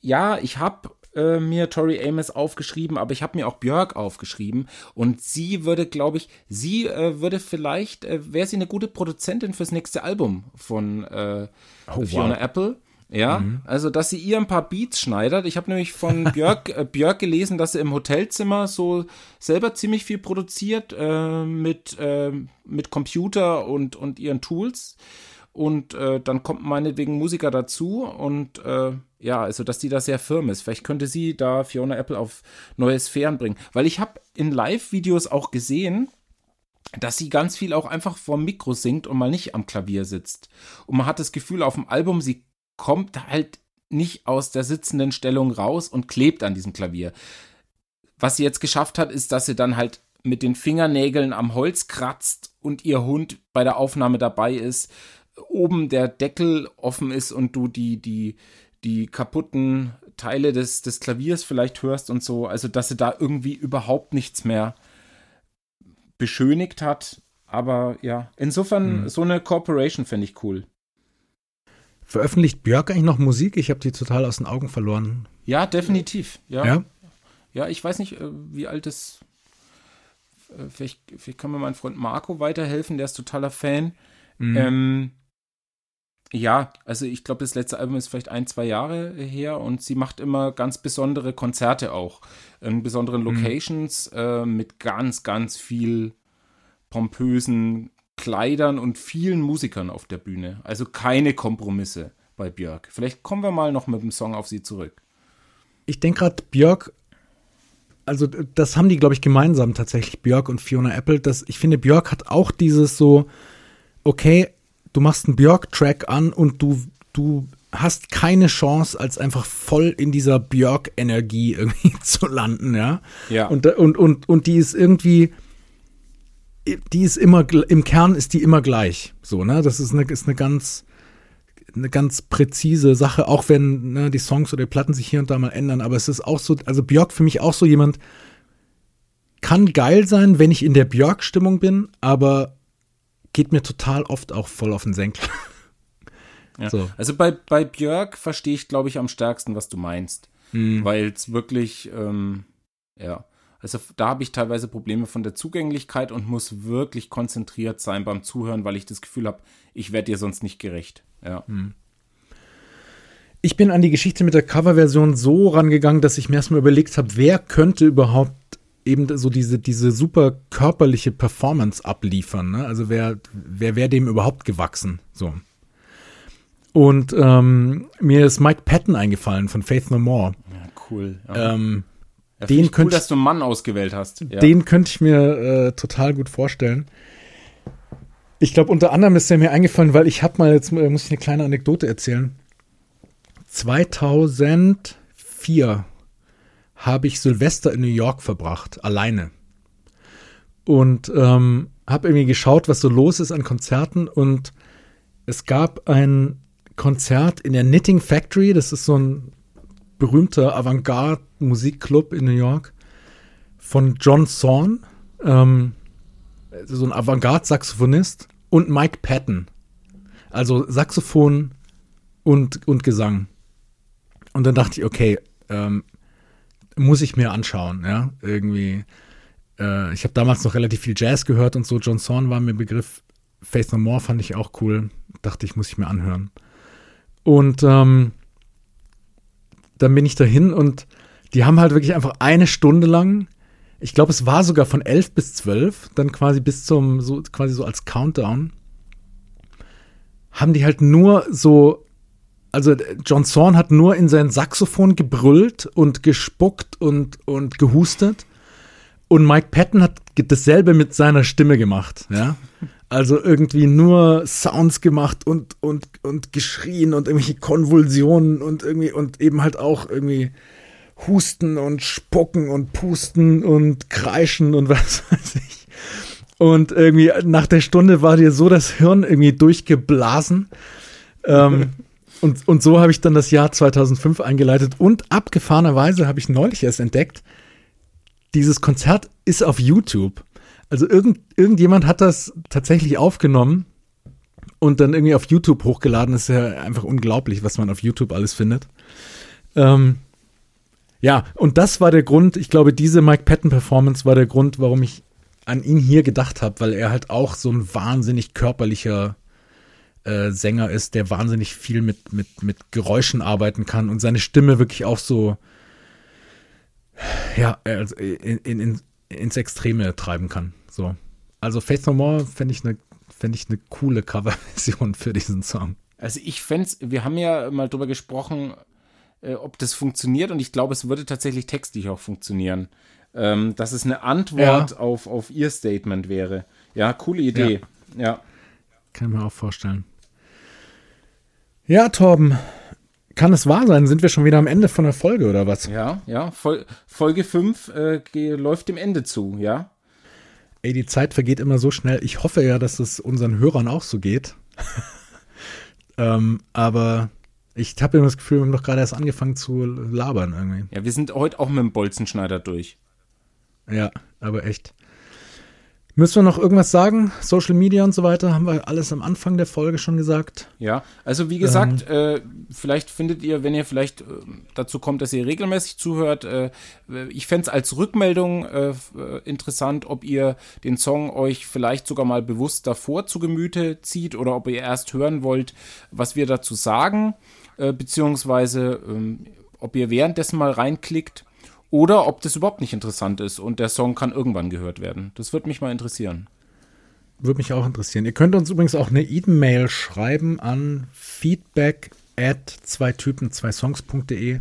ja, ich habe äh, mir Tori Amos aufgeschrieben, aber ich habe mir auch Björk aufgeschrieben und sie würde, glaube ich, sie äh, würde vielleicht, äh, wäre sie eine gute Produzentin fürs nächste Album von äh, oh, Fiona wow. Apple. Ja, mhm. also dass sie ihr ein paar Beats schneidet. Ich habe nämlich von [laughs] Björk, äh, Björk gelesen, dass sie im Hotelzimmer so selber ziemlich viel produziert äh, mit, äh, mit Computer und, und ihren Tools. Und äh, dann kommt meinetwegen Musiker dazu und äh, ja, also dass die da sehr firm ist. Vielleicht könnte sie da Fiona Apple auf neue Sphären bringen. Weil ich habe in Live-Videos auch gesehen, dass sie ganz viel auch einfach vorm Mikro singt und mal nicht am Klavier sitzt. Und man hat das Gefühl auf dem Album, sie kommt halt nicht aus der sitzenden Stellung raus und klebt an diesem Klavier. Was sie jetzt geschafft hat, ist, dass sie dann halt mit den Fingernägeln am Holz kratzt und ihr Hund bei der Aufnahme dabei ist, oben der Deckel offen ist und du die, die, die kaputten Teile des, des Klaviers vielleicht hörst und so. Also, dass sie da irgendwie überhaupt nichts mehr beschönigt hat. Aber ja, insofern, mhm. so eine Corporation fände ich cool. Veröffentlicht Björk eigentlich noch Musik? Ich habe die total aus den Augen verloren. Ja, definitiv. Ja. Ja, ja ich weiß nicht, äh, wie alt es. Äh, vielleicht, vielleicht kann mir mein Freund Marco weiterhelfen, der ist totaler Fan. Mhm. Ähm, ja, also ich glaube, das letzte Album ist vielleicht ein, zwei Jahre her und sie macht immer ganz besondere Konzerte auch. In besonderen mhm. Locations mhm. äh, mit ganz, ganz viel pompösen Kleidern und vielen Musikern auf der Bühne. Also keine Kompromisse bei Björk. Vielleicht kommen wir mal noch mit dem Song auf sie zurück. Ich denke gerade, Björk, also das haben die, glaube ich, gemeinsam tatsächlich, Björk und Fiona Apple. Das, ich finde, Björk hat auch dieses so, okay, du machst einen Björk-Track an und du, du hast keine Chance, als einfach voll in dieser Björk-Energie [laughs] irgendwie zu landen, ja. Ja. Und, und, und, und die ist irgendwie, die ist immer, im Kern ist die immer gleich. So, ne? Das ist eine, ist eine ganz, eine ganz präzise Sache, auch wenn ne, die Songs oder die Platten sich hier und da mal ändern. Aber es ist auch so, also Björk für mich auch so jemand, kann geil sein, wenn ich in der Björk-Stimmung bin, aber geht mir total oft auch voll auf den Senkel. Ja. So. Also bei, bei Björk verstehe ich, glaube ich, am stärksten, was du meinst. Mhm. Weil es wirklich, ähm, ja, also da habe ich teilweise Probleme von der Zugänglichkeit und muss wirklich konzentriert sein beim Zuhören, weil ich das Gefühl habe, ich werde dir sonst nicht gerecht. Ja. Mhm. Ich bin an die Geschichte mit der Coverversion so rangegangen, dass ich mir erstmal überlegt habe, wer könnte überhaupt eben so diese, diese super körperliche Performance abliefern. Ne? Also wer, wer wäre dem überhaupt gewachsen? So. Und ähm, mir ist Mike Patton eingefallen von Faith No More. Ja, cool. Ja. Ähm, ja, den cool, könnte, dass du einen Mann ausgewählt hast. Ja. Den könnte ich mir äh, total gut vorstellen. Ich glaube, unter anderem ist der mir eingefallen, weil ich habe mal, jetzt äh, muss ich eine kleine Anekdote erzählen. 2004 habe ich Silvester in New York verbracht, alleine. Und ähm, habe irgendwie geschaut, was so los ist an Konzerten. Und es gab ein Konzert in der Knitting Factory. Das ist so ein berühmter Avantgarde-Musikclub in New York von John Zorn, ähm, so ein Avantgarde-Saxophonist und Mike Patton. Also Saxophon und, und Gesang. Und dann dachte ich, okay, ähm, muss ich mir anschauen, ja, irgendwie. Äh, ich habe damals noch relativ viel Jazz gehört und so. John Zorn war mir Begriff. Faith No More fand ich auch cool. Dachte ich, muss ich mir anhören. Und ähm, dann bin ich dahin und die haben halt wirklich einfach eine Stunde lang, ich glaube, es war sogar von elf bis zwölf, dann quasi bis zum, so quasi so als Countdown, haben die halt nur so also John Zorn hat nur in sein Saxophon gebrüllt und gespuckt und, und gehustet. Und Mike Patton hat dasselbe mit seiner Stimme gemacht, ja. Also irgendwie nur Sounds gemacht und, und, und geschrien und irgendwelche Konvulsionen und irgendwie und eben halt auch irgendwie Husten und Spucken und Pusten und Kreischen und [laughs] was weiß ich. Und irgendwie nach der Stunde war dir so das Hirn irgendwie durchgeblasen. Ähm, [laughs] Und, und so habe ich dann das Jahr 2005 eingeleitet. Und abgefahrenerweise habe ich neulich erst entdeckt, dieses Konzert ist auf YouTube. Also irgend, irgendjemand hat das tatsächlich aufgenommen und dann irgendwie auf YouTube hochgeladen. Das ist ja einfach unglaublich, was man auf YouTube alles findet. Ähm, ja, und das war der Grund, ich glaube, diese Mike Patton-Performance war der Grund, warum ich an ihn hier gedacht habe, weil er halt auch so ein wahnsinnig körperlicher äh, Sänger ist, der wahnsinnig viel mit, mit, mit Geräuschen arbeiten kann und seine Stimme wirklich auch so, ja, also in, in, in, ins Extreme treiben kann. So. Also Faith No More fände ich eine fände ich eine coole Coverversion [laughs] für diesen Song. Also ich fände wir haben ja mal drüber gesprochen, äh, ob das funktioniert und ich glaube, es würde tatsächlich textlich auch funktionieren. Ähm, dass es eine Antwort ja. auf, auf ihr Statement wäre. Ja, coole Idee. Ja. ja. Kann ich mir auch vorstellen. Ja, Torben, kann es wahr sein? Sind wir schon wieder am Ende von der Folge oder was? Ja, ja. Vol Folge 5 äh, läuft dem Ende zu, ja. Ey, die Zeit vergeht immer so schnell. Ich hoffe ja, dass es unseren Hörern auch so geht. [laughs] ähm, aber ich habe immer das Gefühl, wir haben doch gerade erst angefangen zu labern irgendwie. Ja, wir sind heute auch mit dem Bolzenschneider durch. Ja, aber echt. Müssen wir noch irgendwas sagen? Social Media und so weiter haben wir alles am Anfang der Folge schon gesagt. Ja, also wie gesagt, ähm, äh, vielleicht findet ihr, wenn ihr vielleicht äh, dazu kommt, dass ihr regelmäßig zuhört, äh, ich fände es als Rückmeldung äh, interessant, ob ihr den Song euch vielleicht sogar mal bewusst davor zu Gemüte zieht oder ob ihr erst hören wollt, was wir dazu sagen, äh, beziehungsweise ähm, ob ihr währenddessen mal reinklickt oder ob das überhaupt nicht interessant ist und der Song kann irgendwann gehört werden. Das würde mich mal interessieren. Würde mich auch interessieren. Ihr könnt uns übrigens auch eine E-Mail schreiben an feedback at zwei Typen, zwei Songs.de.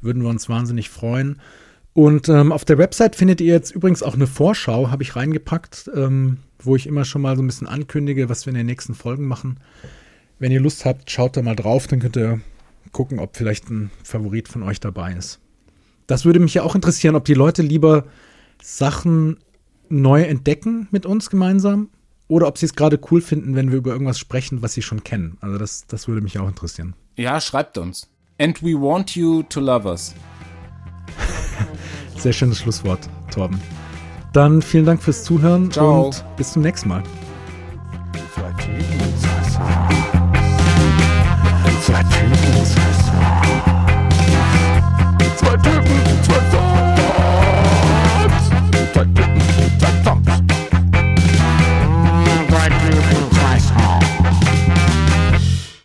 Würden wir uns wahnsinnig freuen. Und ähm, auf der Website findet ihr jetzt übrigens auch eine Vorschau, habe ich reingepackt, ähm, wo ich immer schon mal so ein bisschen ankündige, was wir in den nächsten Folgen machen. Wenn ihr Lust habt, schaut da mal drauf, dann könnt ihr gucken, ob vielleicht ein Favorit von euch dabei ist. Das würde mich ja auch interessieren, ob die Leute lieber Sachen neu entdecken mit uns gemeinsam oder ob sie es gerade cool finden, wenn wir über irgendwas sprechen, was sie schon kennen. Also das, das würde mich auch interessieren. Ja, schreibt uns. And we want you to love us. [laughs] Sehr schönes Schlusswort, Torben. Dann vielen Dank fürs Zuhören Ciao. und bis zum nächsten Mal.